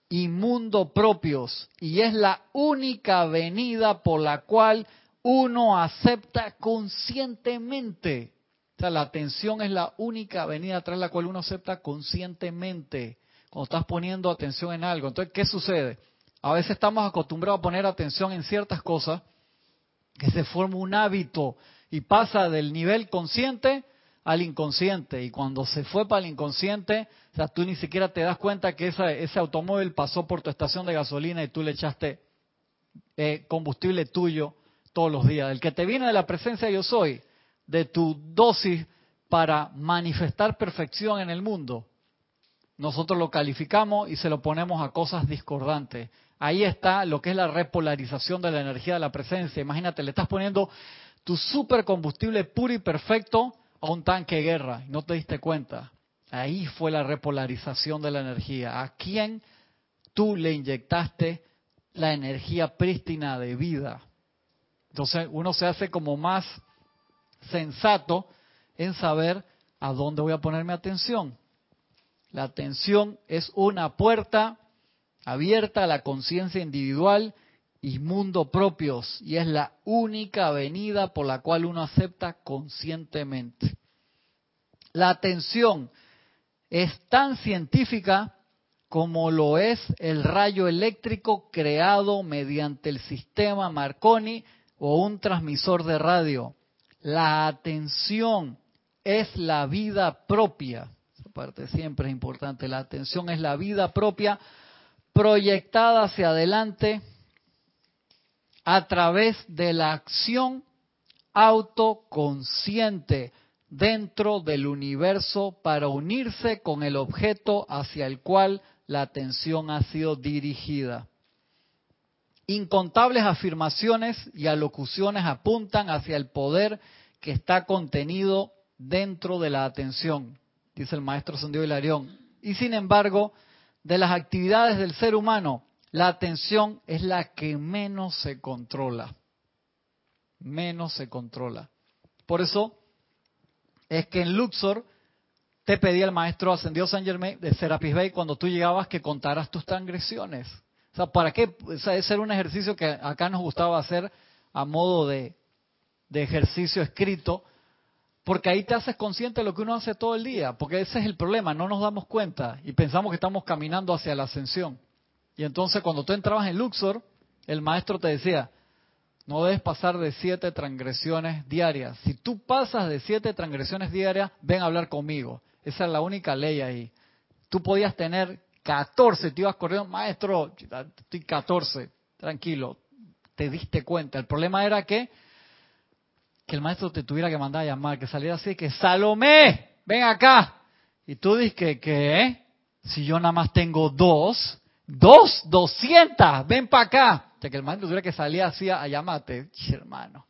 y mundo propios y es la única venida por la cual uno acepta conscientemente la atención es la única venida tras la cual uno acepta conscientemente cuando estás poniendo atención en algo. Entonces, ¿qué sucede? A veces estamos acostumbrados a poner atención en ciertas cosas que se forma un hábito y pasa del nivel consciente al inconsciente. Y cuando se fue para el inconsciente, o sea, tú ni siquiera te das cuenta que ese automóvil pasó por tu estación de gasolina y tú le echaste eh, combustible tuyo todos los días. El que te viene de la presencia yo soy, de tu dosis para manifestar perfección en el mundo, nosotros lo calificamos y se lo ponemos a cosas discordantes. Ahí está lo que es la repolarización de la energía de la presencia. Imagínate, le estás poniendo tu supercombustible puro y perfecto a un tanque de guerra y no te diste cuenta. Ahí fue la repolarización de la energía. ¿A quién tú le inyectaste la energía prístina de vida? Entonces uno se hace como más sensato en saber a dónde voy a poner mi atención. La atención es una puerta abierta a la conciencia individual y mundo propios y es la única avenida por la cual uno acepta conscientemente. La atención es tan científica como lo es el rayo eléctrico creado mediante el sistema Marconi o un transmisor de radio. La atención es la vida propia. Parte siempre es importante. La atención es la vida propia proyectada hacia adelante a través de la acción autoconsciente dentro del universo para unirse con el objeto hacia el cual la atención ha sido dirigida. Incontables afirmaciones y alocuciones apuntan hacia el poder que está contenido dentro de la atención, dice el maestro Sandiego Hilarión. Y sin embargo, de las actividades del ser humano, la atención es la que menos se controla. Menos se controla. Por eso es que en Luxor te pedía el maestro ascendido San Germain de Serapis Bay cuando tú llegabas que contaras tus transgresiones. O sea, ¿para qué? O sea, era un ejercicio que acá nos gustaba hacer a modo de, de ejercicio escrito Porque ahí te haces consciente de lo que uno hace todo el día, porque ese es el problema, no nos damos cuenta y pensamos que estamos caminando hacia la ascensión. Y entonces cuando tú entrabas en Luxor, el maestro te decía, no debes pasar de siete transgresiones diarias. Si tú pasas de siete transgresiones diarias, ven a hablar conmigo. Esa es la única ley ahí. Tú podías tener 14, te ibas corriendo, maestro, estoy 14, tranquilo, te diste cuenta. El problema era que que el maestro te tuviera que mandar a llamar, que saliera así, que Salomé, ven acá. Y tú dices que, ¿qué? Si yo nada más tengo dos, dos, doscientas, ven para acá. O sea, que el maestro tuviera que salir así a, llamarte, hermano.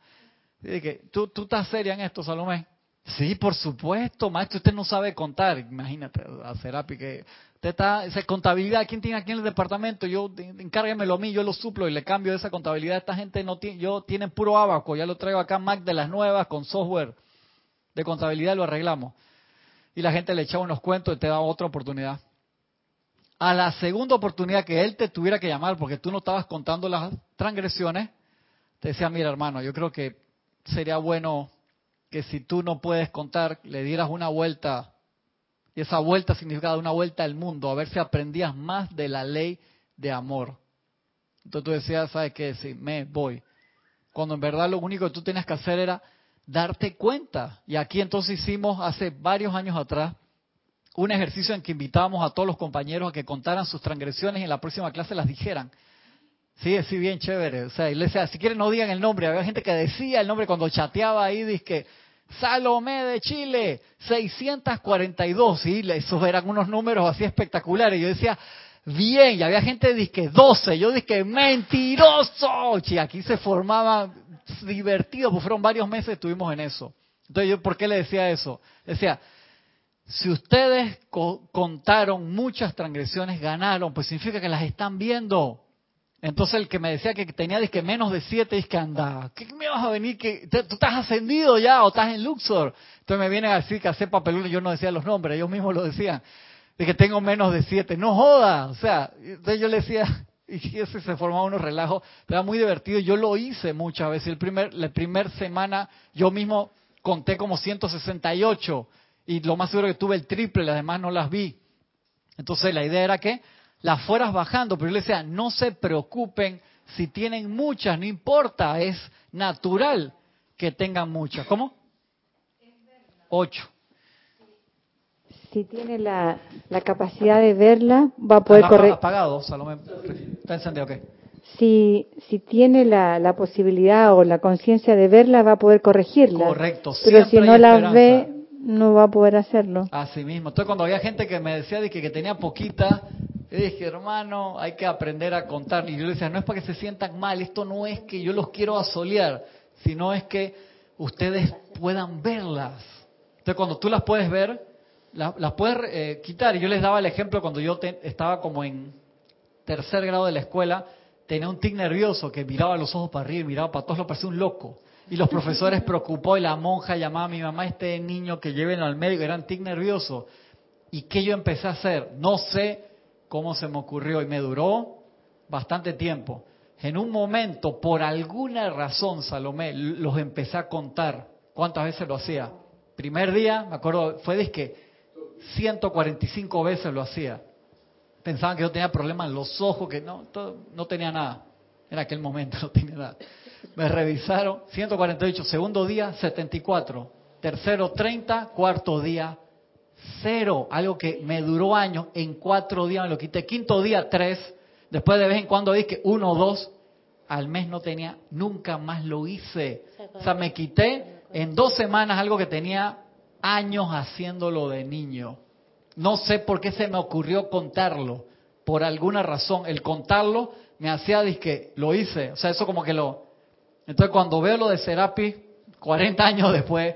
que, ¿tú, ¿Tú estás seria en esto, Salomé? Sí, por supuesto, maestro, usted no sabe contar. Imagínate, a Serapi que usted está, esa contabilidad, ¿quién tiene aquí en el departamento? Yo, encárguemelo a mí, yo lo suplo y le cambio esa contabilidad. Esta gente no tiene, yo tienen puro abaco, ya lo traigo acá Mac de las nuevas con software de contabilidad lo arreglamos. Y la gente le echaba unos cuentos y te da otra oportunidad. A la segunda oportunidad que él te tuviera que llamar porque tú no estabas contando las transgresiones, te decía, mira hermano, yo creo que sería bueno que si tú no puedes contar, le dieras una vuelta, y esa vuelta significaba una vuelta al mundo, a ver si aprendías más de la ley de amor. Entonces tú decías, ¿sabes qué? Sí, me voy. Cuando en verdad lo único que tú tenías que hacer era darte cuenta. Y aquí entonces hicimos hace varios años atrás un ejercicio en que invitábamos a todos los compañeros a que contaran sus transgresiones y en la próxima clase las dijeran. Sí, sí, bien chévere. O sea, y le decía, si quieren no digan el nombre. Había gente que decía el nombre cuando chateaba ahí, dice que Salomé de Chile, 642, sí, esos eran unos números así espectaculares. Yo decía, bien, y había gente que que 12, yo dije, mentiroso. Y aquí se formaba divertido, pues fueron varios meses estuvimos en eso. Entonces yo, ¿por qué le decía eso? Decía, si ustedes contaron muchas transgresiones, ganaron, pues significa que las están viendo. Entonces el que me decía que tenía que menos de siete, es que anda, ¿qué me vas a venir? que ¿Tú estás ascendido ya o estás en Luxor? Entonces me vienen a decir que hace papelunes, yo no decía los nombres, ellos mismos lo decían, de que tengo menos de siete. No joda, o sea, entonces yo le decía, *laughs* y ese se formaba unos relajos, era muy divertido, yo lo hice muchas veces. El primer, la primera semana yo mismo conté como 168 y lo más seguro que tuve el triple, las demás no las vi. Entonces la idea era que las fueras bajando, pero yo le decía, no se preocupen si tienen muchas, no importa, es natural que tengan muchas. ¿Cómo? Ocho. Si tiene la, capacidad de verla, va a poder corregir. apagado, Salomé. ¿Está encendido qué? Si, si tiene la, la posibilidad o la conciencia de verla, va a poder corregirla. Correcto. Pero si no la ve, no va a poder hacerlo. Así mismo. Entonces, cuando había gente que me decía de que, que tenía poquita, yo dije, hermano, hay que aprender a contar. Y yo le decía, no es para que se sientan mal, esto no es que yo los quiero asolear, sino es que ustedes puedan verlas. Entonces, cuando tú las puedes ver, las, puedes eh, quitar. Y yo les daba el ejemplo cuando yo estaba como en tercer grado de la escuela, tenía un tic nervioso que miraba los ojos para arriba y miraba para todos, lo parecía un loco. Y los profesores *laughs* preocupó y la monja llamaba a mi mamá, este niño que lleven al médico, era un tic nervioso. ¿Y qué yo empecé a hacer? No sé, cómo se me ocurrió y me duró bastante tiempo. En un momento, por alguna razón, Salomé, los empecé a contar. ¿Cuántas veces lo hacía? Primer día, me acuerdo, fue de que 145 veces lo hacía. Pensaban que yo tenía problemas en los ojos, que no, no tenía nada. En aquel momento *laughs* no tenía nada. Me revisaron, 148, segundo día, 74. Tercero, 30, cuarto día, cero, algo que me duró años, en cuatro días me lo quité, quinto día tres, después de vez en cuando dije uno o dos, al mes no tenía, nunca más lo hice. O sea, me quité en dos semanas algo que tenía años haciéndolo de niño. No sé por qué se me ocurrió contarlo, por alguna razón. El contarlo me hacía que lo hice, o sea, eso como que lo... Entonces cuando veo lo de Serapi, 40 años después,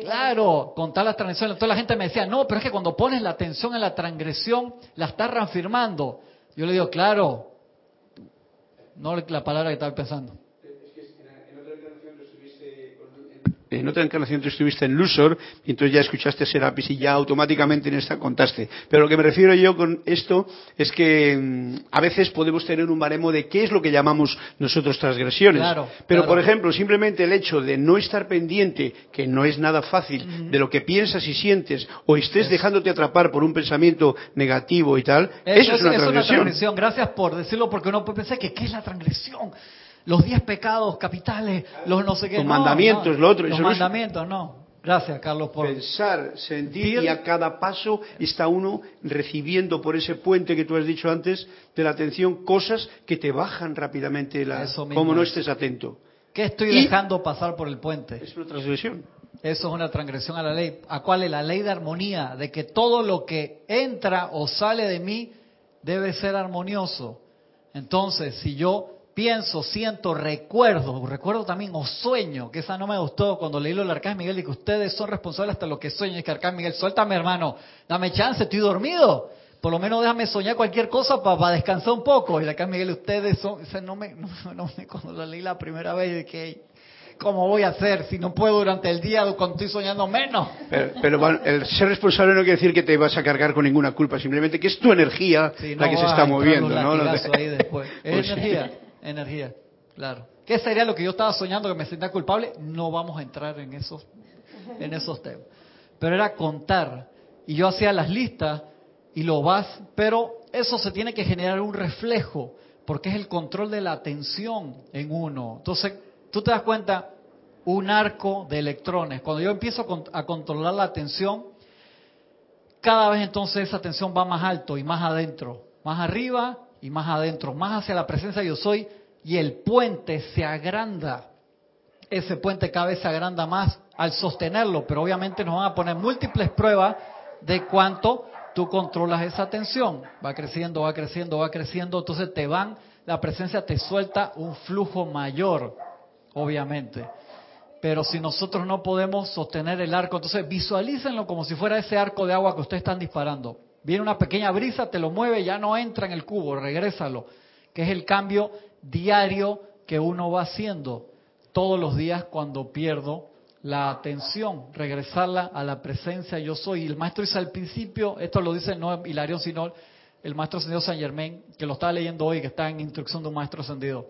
Claro, contar las transgresiones. Toda la gente me decía, no, pero es que cuando pones la atención en la transgresión, la estás reafirmando. Yo le digo, claro, no la palabra que estaba pensando. En otra encarnación tú estuviste en Lusor y entonces ya escuchaste Serapis y ya automáticamente en esta contaste. Pero lo que me refiero yo con esto es que mm, a veces podemos tener un baremo de qué es lo que llamamos nosotros transgresiones. Pero, por ejemplo, simplemente el hecho de no estar pendiente, que no es nada fácil, de lo que piensas y sientes, o estés dejándote atrapar por un pensamiento negativo y tal, eso, es, una, transgresión. Gracias por decirlo, porque uno puede pensar que ¿qué es la transgresión? Los diez pecados capitales, los no sé qué. Los mandamientos, lo otro. Los mandamientos, no. Gracias, Carlos, por pensar, sentir y a cada paso está uno recibiendo por ese puente que tú has dicho antes de la atención cosas que te bajan rápidamente la, como no estés atento. ¿Qué estoy dejando pasar por el puente? Es una transgresión. Eso es una transgresión a la ley. ¿A cuál es la ley de armonía? De que todo lo que entra o sale de mí debe ser armonioso. Entonces, si yo pienso, siento, recuerdo, recuerdo también o sueño, que esa no me gustó cuando leí lo del Arcángel Miguel y que ustedes son responsables hasta lo que sueño. Es que Arcángel Miguel, suéltame hermano, dame chance, estoy dormido. Por lo menos déjame soñar cualquier cosa para descansar un poco. Y el Arcángel Miguel, ustedes son, no me, *laughs* no, me, cuando lo leí la primera vez, de que ¿cómo voy a hacer si no puedo durante el día cuando estoy soñando menos? Pero, el ser responsable no quiere decir que te vas a cargar con ninguna culpa, simplemente que es tu energía la que se está moviendo, ¿no? *laughs* Ahí después. Es pues energía energía, claro. ¿Qué sería lo que yo estaba soñando que me sentía culpable? No vamos a entrar en esos, en esos temas. Pero era contar. Y yo hacía las listas y lo vas, pero eso se tiene que generar un reflejo, porque es el control de la atención en uno. Entonces, tú te das cuenta, un arco de electrones. Cuando yo empiezo a controlar la atención, cada vez entonces esa atención va más alto y más adentro, más arriba y más adentro, más hacia la presencia yo soy, y el puente se agranda. Ese puente cada vez se agranda más al sostenerlo, pero obviamente nos van a poner múltiples pruebas de cuánto tú controlas esa tensión. Va creciendo, va creciendo, va creciendo, entonces te van, la presencia te suelta un flujo mayor, obviamente. Pero si nosotros no podemos sostener el arco, entonces visualícenlo como si fuera ese arco de agua que ustedes están disparando. Viene una pequeña brisa, te lo mueve, ya no entra en el cubo, regrésalo, que es el cambio diario que uno va haciendo todos los días cuando pierdo la atención, regresarla a la presencia yo soy. Y el maestro dice al principio, esto lo dice no Hilarión, sino el maestro ascendido San Germain, que lo estaba leyendo hoy, que está en instrucción de un maestro ascendido.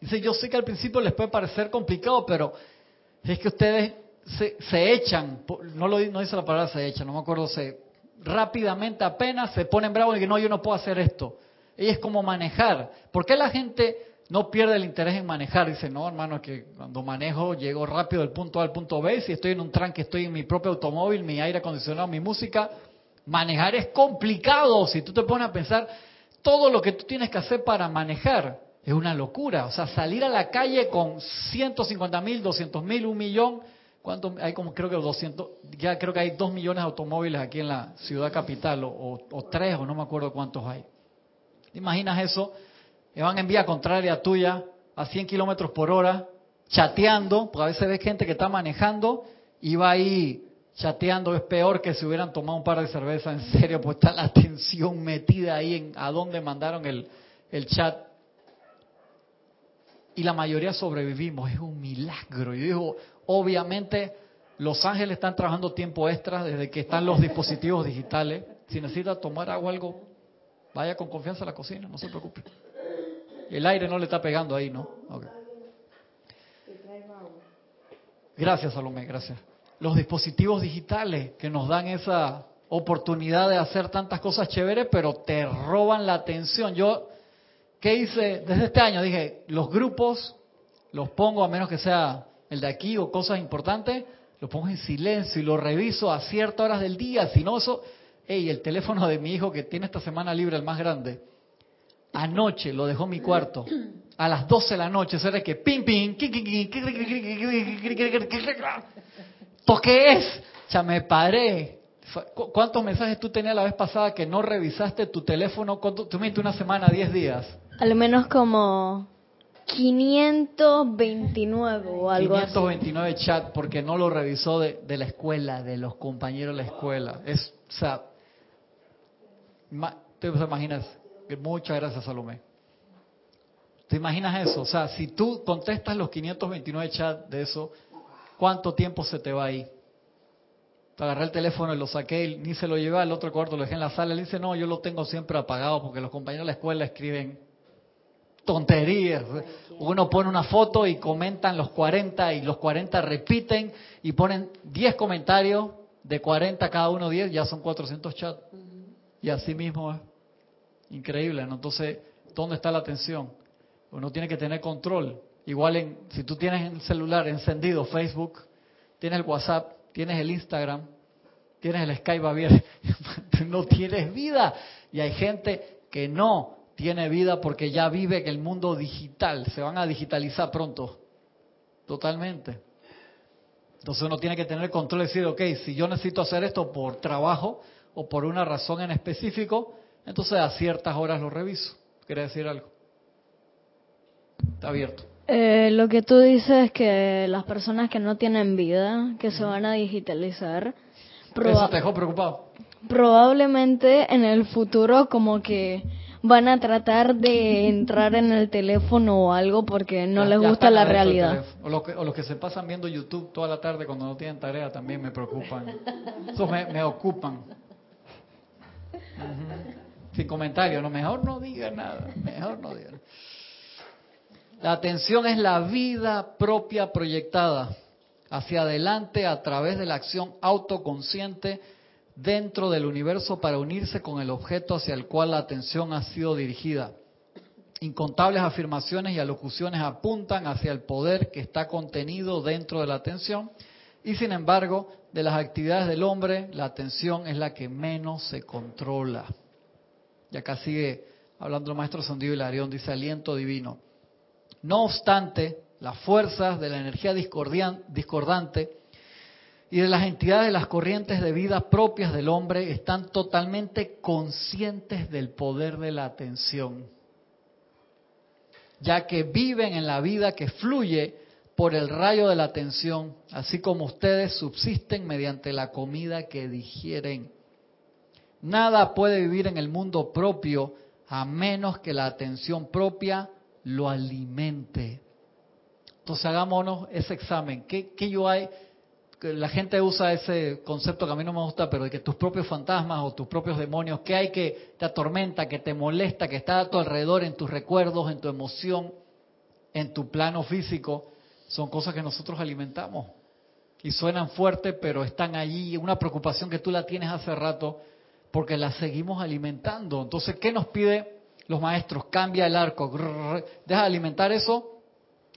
Dice, yo sé que al principio les puede parecer complicado, pero es que ustedes se, se echan, no, lo, no dice la palabra se echan, no me acuerdo, se rápidamente apenas se ponen bravos y que no, yo no puedo hacer esto. Y es como manejar. ¿Por qué la gente no pierde el interés en manejar? Dice, no, hermano, que cuando manejo llego rápido del punto A al punto B. Si estoy en un tranque, estoy en mi propio automóvil, mi aire acondicionado, mi música. Manejar es complicado. Si tú te pones a pensar, todo lo que tú tienes que hacer para manejar es una locura. O sea, salir a la calle con 150 mil, 200 mil, un millón. Hay como creo que 200, ya creo que hay 2 millones de automóviles aquí en la ciudad capital, o, o, o 3, o no me acuerdo cuántos hay imaginas eso? Me van en vía contraria tuya a 100 kilómetros por hora, chateando, porque a veces ves gente que está manejando y va ahí chateando, es peor que si hubieran tomado un par de cervezas, en serio, pues está la tensión metida ahí en a dónde mandaron el, el chat. Y la mayoría sobrevivimos, es un milagro. Yo digo, obviamente los ángeles están trabajando tiempo extra desde que están los dispositivos digitales. Si necesita tomar agua algo, Vaya con confianza a la cocina, no se preocupe. El aire no le está pegando ahí, ¿no? Gracias, Salomé, gracias. Los dispositivos digitales que nos dan esa oportunidad de hacer tantas cosas chéveres, pero te roban la atención. Yo, ¿qué hice desde este año? Dije, los grupos los pongo, a menos que sea el de aquí o cosas importantes, los pongo en silencio y los reviso a ciertas horas del día. Si no, eso hey, el teléfono de mi hijo que tiene esta semana libre, el más grande, anoche lo dejó en mi cuarto. A las 12 de la noche, ¿sabes que ping ping, qué es? Ya me paré. ¿Cuántos mensajes tú tenías la vez pasada que no revisaste tu teléfono? Tú una semana, 10 días. Al menos como 529 o algo 529 chat porque no lo revisó de, la escuela, de los compañeros de la escuela. Es, o sea, ¿Te imaginas? Muchas gracias, Salomé. ¿Te imaginas eso? O sea, si tú contestas los 529 chats de eso, ¿cuánto tiempo se te va ahí? Agarré el teléfono y lo saqué, ni se lo llevé al otro cuarto, lo dejé en la sala. Él dice, no, yo lo tengo siempre apagado porque los compañeros de la escuela escriben tonterías. Uno pone una foto y comentan los 40 y los 40 repiten y ponen 10 comentarios de 40 cada uno 10, ya son 400 chats. Y así mismo es. Increíble. Entonces, ¿dónde está la atención? Uno tiene que tener control. Igual en, si tú tienes el celular encendido, Facebook, tienes el WhatsApp, tienes el Instagram, tienes el Skype abierto, *laughs* no tienes vida. Y hay gente que no tiene vida porque ya vive en el mundo digital, se van a digitalizar pronto, totalmente. Entonces uno tiene que tener control y decir, ok, si yo necesito hacer esto por trabajo o por una razón en específico, entonces a ciertas horas lo reviso. ¿Quiere decir algo? Está abierto. Eh, lo que tú dices es que las personas que no tienen vida, que se van a digitalizar, ¿Eso te dejó preocupado? Probablemente en el futuro como que van a tratar de entrar en el teléfono o algo porque no les gusta la realidad. O los, que, o los que se pasan viendo YouTube toda la tarde cuando no tienen tarea también me preocupan. Eso me, ocupan. Sin comentario, no, mejor no digan nada, mejor no digan. La atención es la vida propia proyectada hacia adelante a través de la acción autoconsciente dentro del universo para unirse con el objeto hacia el cual la atención ha sido dirigida. Incontables afirmaciones y alocuciones apuntan hacia el poder que está contenido dentro de la atención y sin embargo, de las actividades del hombre, la atención es la que menos se controla. Y acá sigue hablando el maestro Sandío Hilarión, dice aliento divino. No obstante, las fuerzas de la energía discordante y de las entidades de las corrientes de vida propias del hombre están totalmente conscientes del poder de la atención, ya que viven en la vida que fluye por el rayo de la atención, así como ustedes subsisten mediante la comida que digieren. Nada puede vivir en el mundo propio a menos que la atención propia lo alimente. Entonces hagámonos ese examen. ¿Qué, qué yo hay? La gente usa ese concepto que a mí no me gusta, pero de que tus propios fantasmas o tus propios demonios, ¿qué hay que te atormenta, que te molesta, que está a tu alrededor en tus recuerdos, en tu emoción, en tu plano físico? Son cosas que nosotros alimentamos. Y suenan fuerte, pero están allí. Una preocupación que tú la tienes hace rato porque la seguimos alimentando. Entonces, ¿qué nos pide los maestros? Cambia el arco. deja de alimentar eso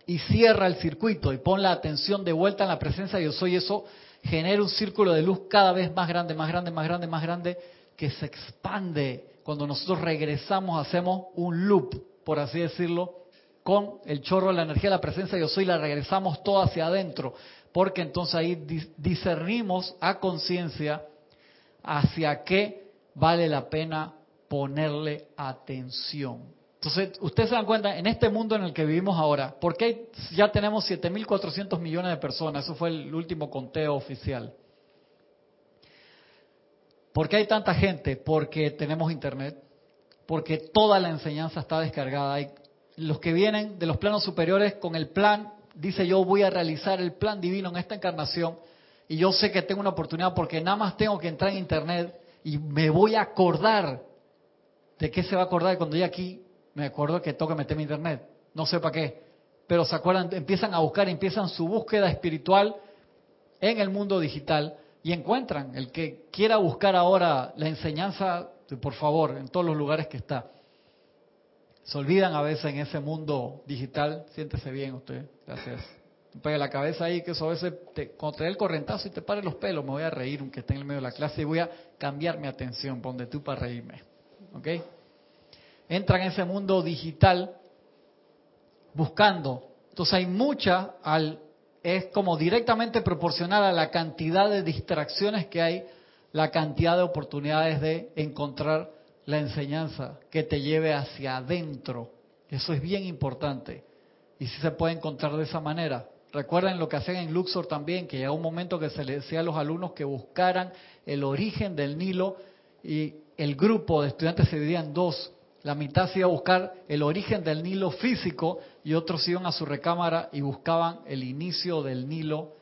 y cierra el circuito y pon la atención de vuelta en la presencia de yo soy, eso genera un círculo de luz cada vez más grande, más grande, más grande, más grande, que se expande. Cuando nosotros regresamos, hacemos un loop, por así decirlo, con el chorro de la energía de la presencia de yo soy, la regresamos todo hacia adentro, porque entonces ahí discernimos a conciencia hacia qué vale la pena ponerle atención. Entonces, ustedes se dan cuenta, en este mundo en el que vivimos ahora, ¿por qué ya tenemos 7.400 millones de personas? Eso fue el último conteo oficial. ¿Por qué hay tanta gente? Porque tenemos internet, porque toda la enseñanza está descargada. Hay los que vienen de los planos superiores con el plan, dice yo voy a realizar el plan divino en esta encarnación y yo sé que tengo una oportunidad porque nada más tengo que entrar en internet y me voy a acordar de qué se va a acordar cuando llegue aquí me acuerdo que toca meterme internet, no sé para qué, pero se acuerdan, empiezan a buscar, empiezan su búsqueda espiritual en el mundo digital y encuentran. El que quiera buscar ahora la enseñanza, por favor, en todos los lugares que está. Se olvidan a veces en ese mundo digital, siéntese bien usted, gracias. Pegue la cabeza ahí, que eso a veces, te, cuando te dé el correntazo y te pare los pelos, me voy a reír aunque esté en el medio de la clase y voy a cambiar mi atención, donde tú para reírme. ¿Ok? Entran en ese mundo digital buscando. Entonces hay mucha, al, es como directamente proporcional a la cantidad de distracciones que hay, la cantidad de oportunidades de encontrar la enseñanza que te lleve hacia adentro. Eso es bien importante. Y si se puede encontrar de esa manera. Recuerden lo que hacían en Luxor también, que llegó un momento que se les decía a los alumnos que buscaran el origen del Nilo y el grupo de estudiantes se dividía en dos. La mitad se iba a buscar el origen del Nilo físico y otros iban a su recámara y buscaban el inicio del Nilo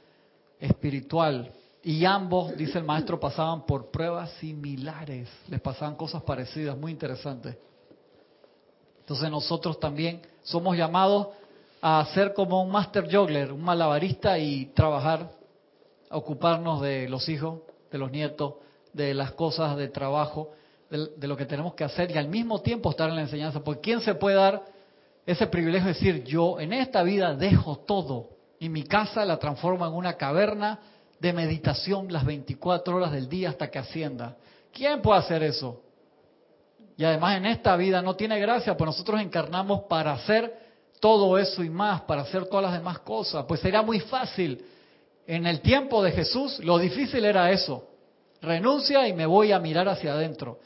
espiritual. Y ambos, dice el maestro, pasaban por pruebas similares, les pasaban cosas parecidas, muy interesantes. Entonces nosotros también somos llamados a ser como un master juggler, un malabarista y trabajar, ocuparnos de los hijos, de los nietos, de las cosas de trabajo, de, lo que tenemos que hacer y al mismo tiempo estar en la enseñanza. Porque ¿quién se puede dar ese privilegio de decir, yo en esta vida dejo todo y mi casa la transformo en una caverna de meditación las 24 horas del día hasta que ascienda? ¿Quién puede hacer eso? Y además en esta vida no tiene gracia, pues nosotros encarnamos para hacer todo eso y más, para hacer todas las demás cosas. Pues sería muy fácil. En el tiempo de Jesús, lo difícil era eso. Renuncia y me voy a mirar hacia adentro.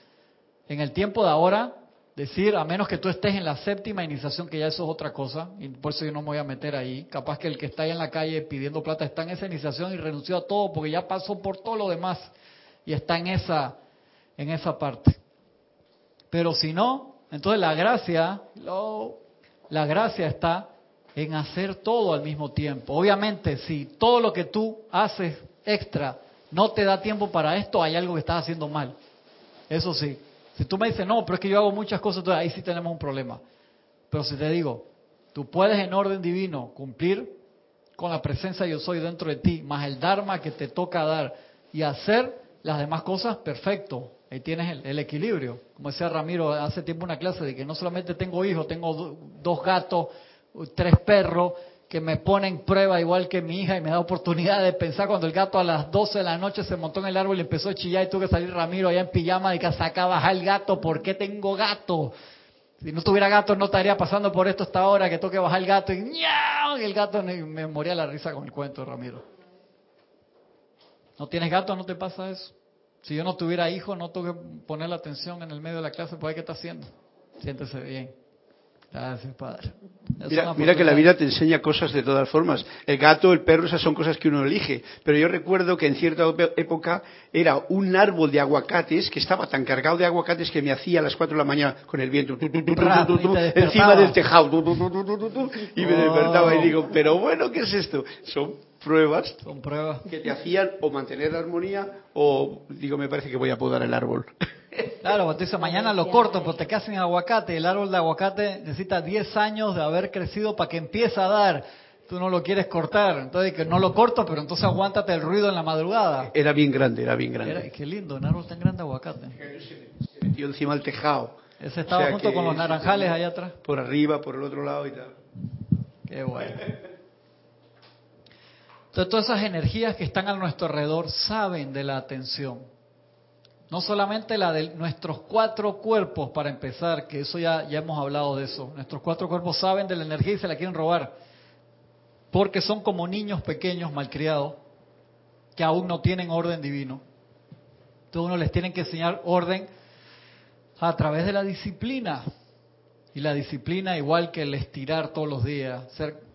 En el tiempo de ahora, decir, a menos que tú estés en la séptima iniciación, que ya eso es otra cosa, y por eso yo no me voy a meter ahí. Capaz que el que está ahí en la calle pidiendo plata está en esa iniciación y renunció a todo porque ya pasó por todo lo demás y está en esa, en esa parte. Pero si no, entonces la gracia, la gracia está en hacer todo al mismo tiempo. Obviamente, si todo lo que tú haces extra no te da tiempo para esto, hay algo que estás haciendo mal. Eso sí. Si tú me dices, no, pero es que yo hago muchas cosas, entonces ahí sí tenemos un problema. Pero si te digo, tú puedes en orden divino cumplir con la presencia yo soy dentro de ti, más el Dharma que te toca dar y hacer las demás cosas, perfecto. Ahí tienes el, equilibrio. Como decía Ramiro hace tiempo una clase de que no solamente tengo hijos, tengo dos gatos, tres perros que me ponen prueba igual que mi hija y me da oportunidad de pensar cuando el gato a las 12 de la noche se montó en el árbol y empezó a chillar y tuve que salir Ramiro allá en pijama y que saca bajar el gato. ¿Por qué tengo gato? Si no tuviera gato no estaría pasando por esto hasta ahora que toque bajar el gato y, y el gato me moría la risa con el cuento, Ramiro. ¿No tienes gato? ¿No te pasa eso? Si yo no tuviera hijos, no tengo que poner la atención en el medio de la clase, pues ¿qué está haciendo? Siéntese bien. Gracias, Padre. Mira, que la vida te enseña cosas de todas formas. El gato, el perro, esas son cosas que uno elige. Pero yo recuerdo que en cierta época era un árbol de aguacates que estaba tan cargado de aguacates que me hacía a las 4 de la mañana con el viento encima del tejado y me despertaba y digo, pero bueno, ¿qué es esto? Son pruebas, Son pruebas que te hacían o mantener la armonía o digo, me parece que voy a podar el árbol. *laughs* Claro, te dice, mañana lo corto, pues te quedas sin aguacate. El árbol de aguacate necesita 10 años de haber crecido para que empiece a dar. Tú no lo quieres cortar, entonces que no lo corto, pero entonces aguántate el ruido en la madrugada. Era bien grande, era bien grande. Era, qué lindo, un árbol tan grande aguacate. Se metió encima del tejado. Ese estaba junto con los naranjales allá atrás. Por arriba, por el otro lado y tal. Qué bueno. *laughs* Entonces todas esas energías que están a nuestro alrededor saben de la atención. No solamente la de nuestros cuatro cuerpos, para empezar, que eso ya, ya hemos hablado de eso. Nuestros cuatro cuerpos saben de la energía y se la quieren robar. Porque son como niños pequeños malcriados que aún no tienen orden divino. Entonces uno les tiene que enseñar orden a través de la disciplina. Y la disciplina, igual que el estirar todos los días,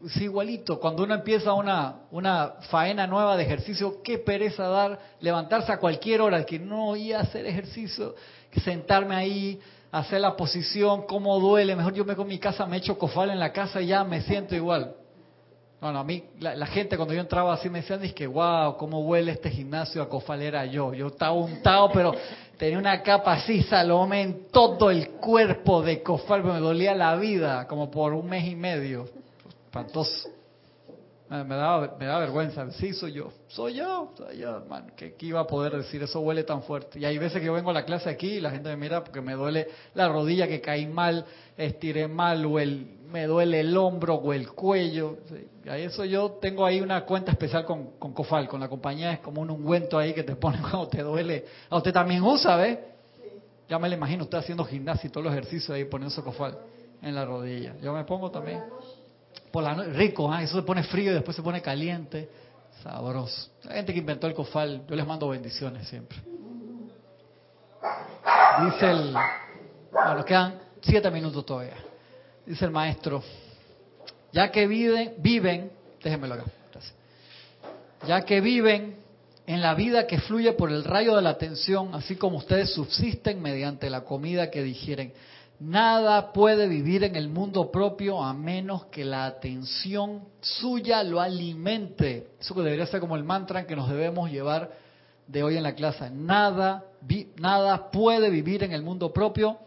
es igualito. Cuando uno empieza una, una faena nueva de ejercicio, qué pereza dar, levantarse a cualquier hora, que no ir a hacer ejercicio, sentarme ahí, hacer la posición, cómo duele. Mejor yo me con mi casa, me echo cofal en la casa y ya me siento igual. Bueno, a mí, la, gente cuando yo entraba así me decían, que wow, cómo huele este gimnasio a cofal era yo. Yo estaba untado, pero tenía una capa así, Salomé, en todo el cuerpo de cofal, me dolía la vida, como por un mes y medio. Espantoso. Me da, me da vergüenza. Sí, soy yo. Soy yo, soy yo, hermano. ¿Qué, iba a poder decir? Eso huele tan fuerte. Y hay veces que yo vengo a la clase aquí y la gente me mira porque me duele la rodilla, que caí mal, estiré mal, o el, me duele el hombro o el cuello. Y a eso yo tengo ahí una cuenta especial con, con Cofal, con la compañía. Es como un ungüento ahí que te pone *laughs* cuando te duele. A usted también usa, ¿ves? Ya me lo imagino, usted haciendo gimnasia y todos los ejercicios ahí poniendo Cofal en la rodilla. Yo me pongo también rico, ¿ah? eso se pone frío y después se pone caliente, sabroso. La gente que inventó el cofal, yo les mando bendiciones siempre. Dice el, bueno, quedan siete minutos todavía. Dice el maestro, ya que viven, viven, déjenmelo acá, ya que viven en la vida que fluye por el rayo de la atención, así como ustedes subsisten mediante la comida que digieren Nada puede vivir en el mundo propio a menos que la atención suya lo alimente. Eso debería ser como el mantra que nos debemos llevar de hoy en la clase. Nada, nada puede vivir en el mundo propio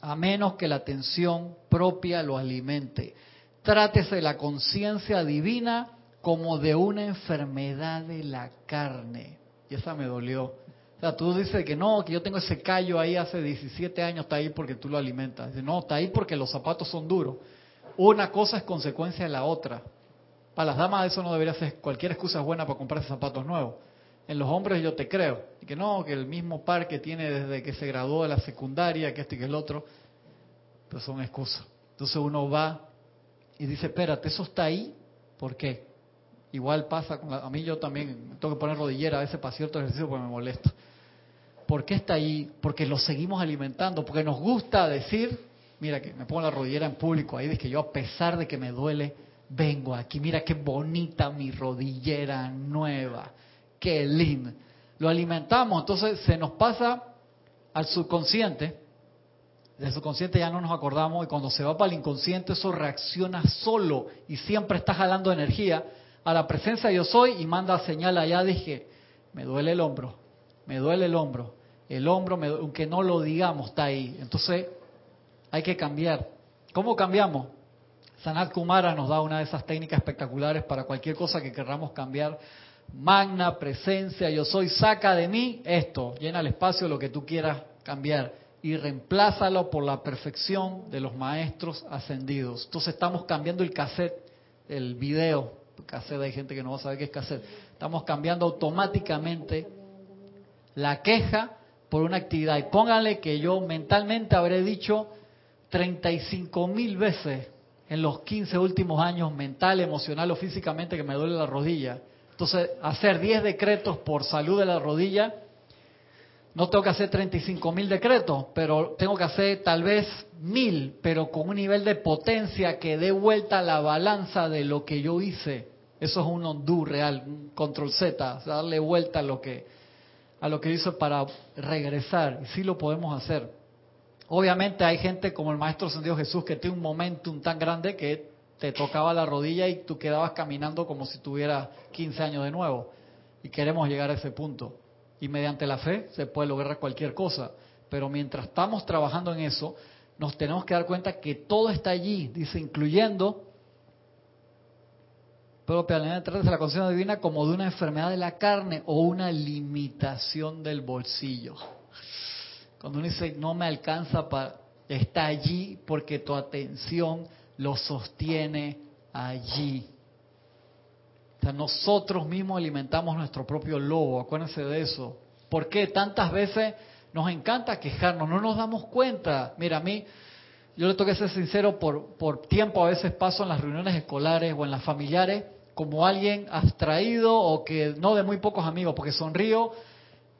a menos que la atención propia lo alimente. Trátese la conciencia divina como de una enfermedad de la carne. Y esa me dolió. Sea, tú dices que no, que yo tengo ese callo ahí hace 17 años, está ahí porque tú lo alimentas. Dice, no, está ahí porque los zapatos son duros. Una cosa es consecuencia de la otra. Para las damas eso no debería ser, cualquier excusa buena para comprarse zapatos nuevos. En los hombres yo te creo. Y que no, que el mismo par que tiene desde que se graduó de la secundaria, que este y que el otro, pues son excusas. Entonces uno va y dice, espérate, eso está ahí, ¿por qué? Igual pasa, con a mí yo también tengo que poner rodillera a veces para cierto ejercicio porque me molesta. ¿Por qué está ahí? Porque lo seguimos alimentando, porque nos gusta decir, mira que me pongo la rodillera en público ahí, de que yo a pesar de que me duele, vengo aquí, mira qué bonita mi rodillera nueva, qué lindo. Lo alimentamos, entonces se nos pasa al subconsciente, del subconsciente ya no nos acordamos y cuando se va para el inconsciente eso reacciona solo y siempre está jalando energía a la presencia de yo soy y manda señal allá, dije, me duele el hombro, me duele el hombro, el hombro, aunque no lo digamos, está ahí. Entonces hay que cambiar. ¿Cómo cambiamos? Sanat Kumara nos da una de esas técnicas espectaculares para cualquier cosa que queramos cambiar. Magna, presencia, yo soy, saca de mí esto, llena el espacio lo que tú quieras cambiar y reemplázalo por la perfección de los maestros ascendidos. Entonces estamos cambiando el cassette, el video, cassette hay gente que no va a saber qué es cassette. Estamos cambiando automáticamente la queja por una actividad. Y pónganle que yo mentalmente habré dicho 35 mil veces en los 15 últimos años, mental, emocional o físicamente, que me duele la rodilla. Entonces, hacer 10 decretos por salud de la rodilla, no tengo que hacer 35 mil decretos, pero tengo que hacer tal vez mil, pero con un nivel de potencia que dé vuelta la balanza de lo que yo hice. Eso es un undo real, un control Z, darle vuelta a lo que a lo que hizo para regresar. Y sí lo podemos hacer. Obviamente hay gente como el Maestro Ascendido Jesús que tiene un momentum tan grande que te tocaba la rodilla y tú quedabas caminando como si tuvieras 15 años de nuevo. Y queremos llegar a ese punto. Y mediante la fe se puede lograr cualquier cosa. Pero mientras estamos trabajando en eso, nos tenemos que dar cuenta que todo está allí, dice, incluyendo propia de la conciencia divina como de una enfermedad de la carne o una limitación del bolsillo. Cuando uno dice no me alcanza para está allí porque tu atención lo sostiene allí. O sea, nosotros mismos alimentamos nuestro propio lobo, acuérdense de eso. ¿Por qué tantas veces nos encanta quejarnos? No nos damos cuenta. Mira, a mí, yo le tengo que ser sincero, por tiempo a veces paso en las reuniones escolares o en las familiares como alguien abstraído o que no de muy pocos amigos, porque sonrío,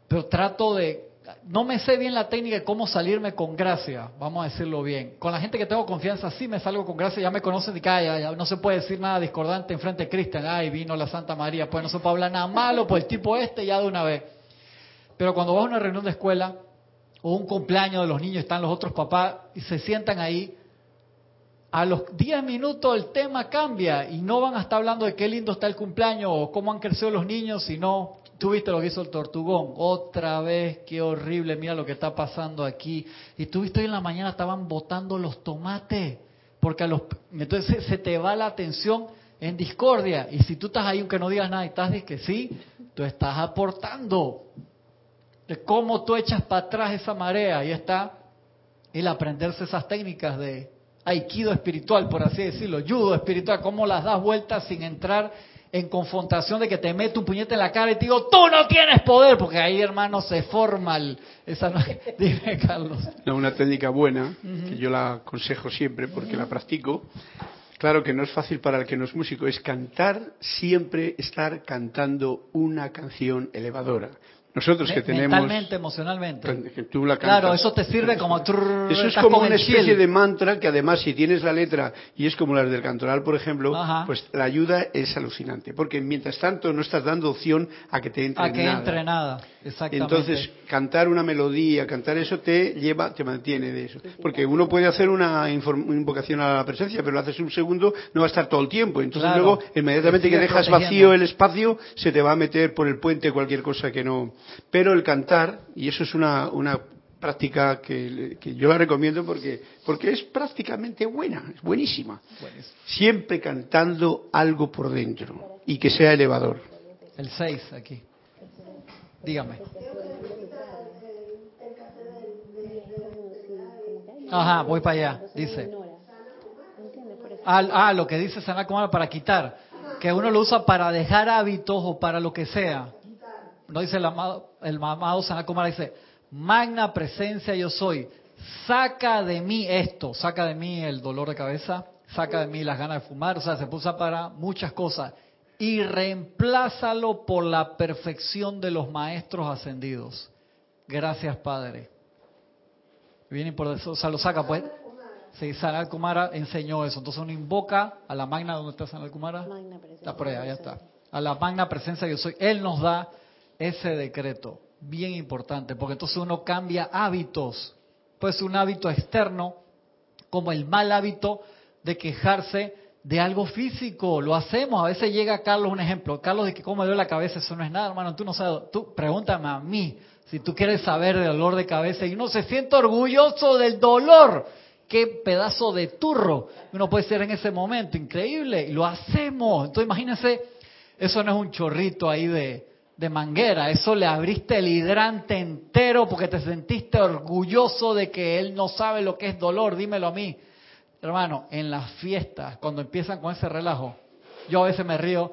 pero trato de no me sé bien la técnica de cómo salirme con gracia, vamos a decirlo bien. Con la gente que tengo confianza sí me salgo con gracia, ya me conocen y ya, ya, no se puede decir nada discordante en frente de Cristian, ay, vino la Santa María, pues no se puede hablar nada malo, pues el tipo este ya de una vez. Pero cuando vas a una reunión de escuela o un cumpleaños de los niños, están los otros papás y se sientan ahí, a los 10 minutos el tema cambia y no van a estar hablando de qué lindo está el cumpleaños o cómo han crecido los niños, sino tú viste lo que hizo el tortugón, otra vez, qué horrible, mira lo que está pasando aquí. Y tú viste hoy en la mañana estaban botando los tomates, porque a los, entonces se te va la atención en discordia. Y si tú estás ahí aunque no digas nada y estás de que sí, tú estás aportando. De cómo tú echas para atrás esa marea, ahí está el aprenderse esas técnicas de aikido espiritual, por así decirlo, judo espiritual, cómo las das vueltas sin entrar en confrontación de que te meto un puñete en la cara y te digo, tú no tienes poder, porque ahí, hermano, se forma el, esa... *laughs* Dime, Carlos. una técnica buena, que yo la aconsejo siempre porque la practico, claro que no es fácil para el que no es músico, es cantar, siempre estar cantando una canción elevadora. Nosotros que tenemos mentalmente, emocionalmente. tú la claro, eso te sirve como *laughs* eso es como una especie de mantra que además si tienes la letra y es como las del cantoral, por ejemplo, pues la ayuda es alucinante, porque mientras tanto no estás dando opción a que te entre a que nada. entre nada, exactamente. Entonces cantar una melodía, cantar eso te lleva, te mantiene de eso, porque uno puede hacer una invocación a la presencia, pero lo haces un segundo, no va a estar todo el tiempo, entonces luego inmediatamente que dejas vacío el espacio se te va a meter por el puente cualquier cosa que no pero el cantar, y eso es una, una práctica que, yo la recomiendo porque, porque es prácticamente buena, es buenísima. Siempre cantando algo por dentro y que sea elevador. El 6 aquí. Dígame. Ajá, voy para allá, dice. Ah, ah lo que dice Sana para quitar, que uno lo usa para dejar hábitos o para lo que sea no dice el amado, el amado dice, magna presencia yo soy, saca de mí esto, saca de mí el dolor de cabeza, saca de mí las ganas de fumar, o sea, se puso para muchas cosas, y reemplázalo por la perfección de los maestros ascendidos. Gracias, Padre. Viene por eso, o sea, lo saca, pues. Sí, Sanal Kumara enseñó eso. Entonces uno invoca a la magna, ¿dónde está Sanal Kumara? Magna presencia. Está por allá, ya está. A la magna presencia yo soy. Él nos da ese decreto, bien importante, porque entonces uno cambia hábitos. Puede ser un hábito externo, como el mal hábito de quejarse de algo físico. Lo hacemos. A veces llega Carlos, un ejemplo. Carlos, de que cómo me duele la cabeza, eso no es nada, hermano. Tú no sabes. Tú pregúntame a mí si tú quieres saber de dolor de cabeza y uno se siente orgulloso del dolor. Qué pedazo de turro uno puede ser en ese momento. Increíble. Y lo hacemos. Entonces imagínense, eso no es un chorrito ahí de, de manguera, eso le abriste el hidrante entero porque te sentiste orgulloso de que él no sabe lo que es dolor, dímelo a mí. Hermano, en las fiestas, cuando empiezan con ese relajo, yo a veces me río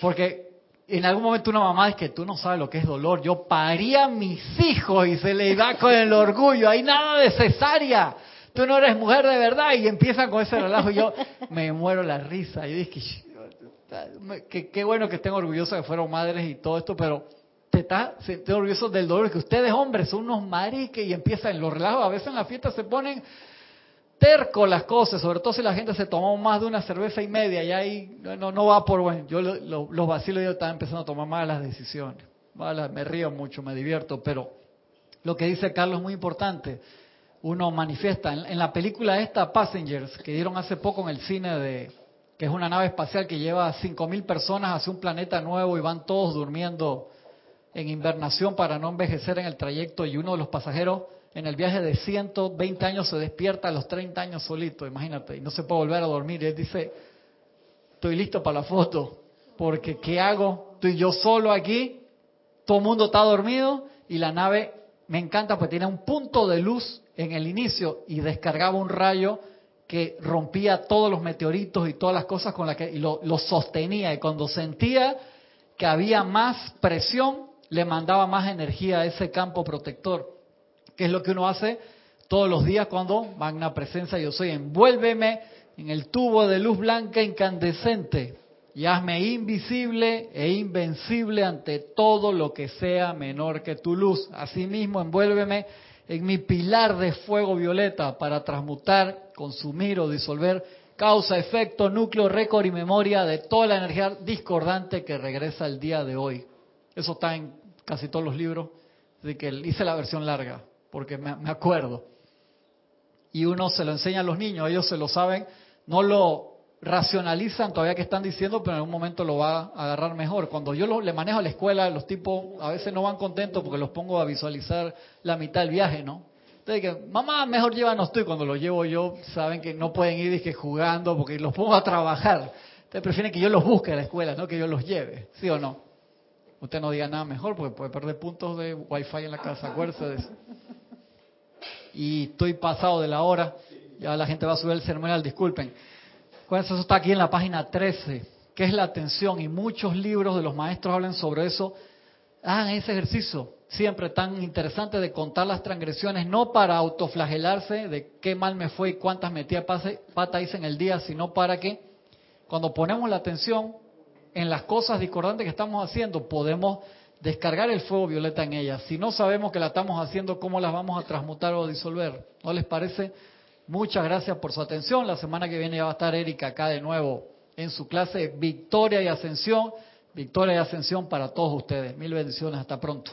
porque en algún momento una mamá es que tú no sabes lo que es dolor, yo paría a mis hijos y se le da con el orgullo, hay nada de cesárea, tú no eres mujer de verdad y empiezan con ese relajo. Y yo me muero la risa, yo dije, qué bueno que estén orgullosos de que fueron madres y todo esto, pero te está te orgulloso del dolor que ustedes hombres son unos mariques y empiezan los relajos, a veces en la fiesta se ponen terco las cosas, sobre todo si la gente se tomó más de una cerveza y media y ahí no, no va por bueno, yo los vacilos yo estaba empezando a tomar malas decisiones, malas, me río mucho, me divierto, pero lo que dice Carlos es muy importante, uno manifiesta, en, en la película esta Passengers que dieron hace poco en el cine de que es una nave espacial que lleva a 5.000 personas hacia un planeta nuevo y van todos durmiendo en invernación para no envejecer en el trayecto y uno de los pasajeros en el viaje de 120 años se despierta a los 30 años solito, imagínate, y no se puede volver a dormir. Él dice, estoy listo para la foto, porque ¿qué hago? Estoy yo solo aquí, todo el mundo está dormido y la nave me encanta porque tiene un punto de luz en el inicio y descargaba un rayo que rompía todos los meteoritos y todas las cosas con las que y lo, sostenía. Y cuando sentía que había más presión le mandaba más energía a ese campo protector. Que es lo que uno hace todos los días cuando magna presencia yo soy envuélveme en el tubo de luz blanca incandescente y hazme invisible e invencible ante todo lo que sea menor que tu luz. Asimismo envuélveme en mi pilar de fuego violeta para transmutar, consumir o disolver causa, efecto, núcleo, récord y memoria de toda la energía discordante que regresa el día de hoy. Eso está en casi todos los libros, de que hice la versión larga, porque me, me acuerdo. Y uno se lo enseña a los niños, ellos se lo saben, no lo racionalizan todavía que están diciendo, pero en algún momento lo va a agarrar mejor. Cuando yo lo, le manejo a la escuela, los tipos a veces no van contentos porque los pongo a visualizar la mitad del viaje, ¿no? Entonces, que, mamá, mejor llévanos tú. Y cuando los llevo yo, saben que no pueden ir que jugando porque los pongo a trabajar. Ustedes prefieren que yo los busque a la escuela, no que yo los lleve, ¿sí o no? Usted no diga nada mejor porque puede perder puntos de wifi en la casa, acuérdese. Y estoy pasado de la hora, ya la gente va a subir el ceremonial, disculpen. Eso está aquí en la página 13, que es la atención, y muchos libros de los maestros hablan sobre eso. Hagan ese ejercicio, siempre tan interesante de contar las transgresiones, no para autoflagelarse de qué mal me fue y cuántas metí a pata hice en el día, sino para que cuando ponemos la atención en las cosas discordantes que estamos haciendo, podemos descargar el fuego violeta en ellas. Si no sabemos que la estamos haciendo, ¿cómo las vamos a transmutar o disolver? ¿No les parece? Muchas gracias por su atención. La semana que viene va a estar Erika acá de nuevo en su clase Victoria y Ascensión. Victoria y Ascensión para todos ustedes. Mil bendiciones. Hasta pronto.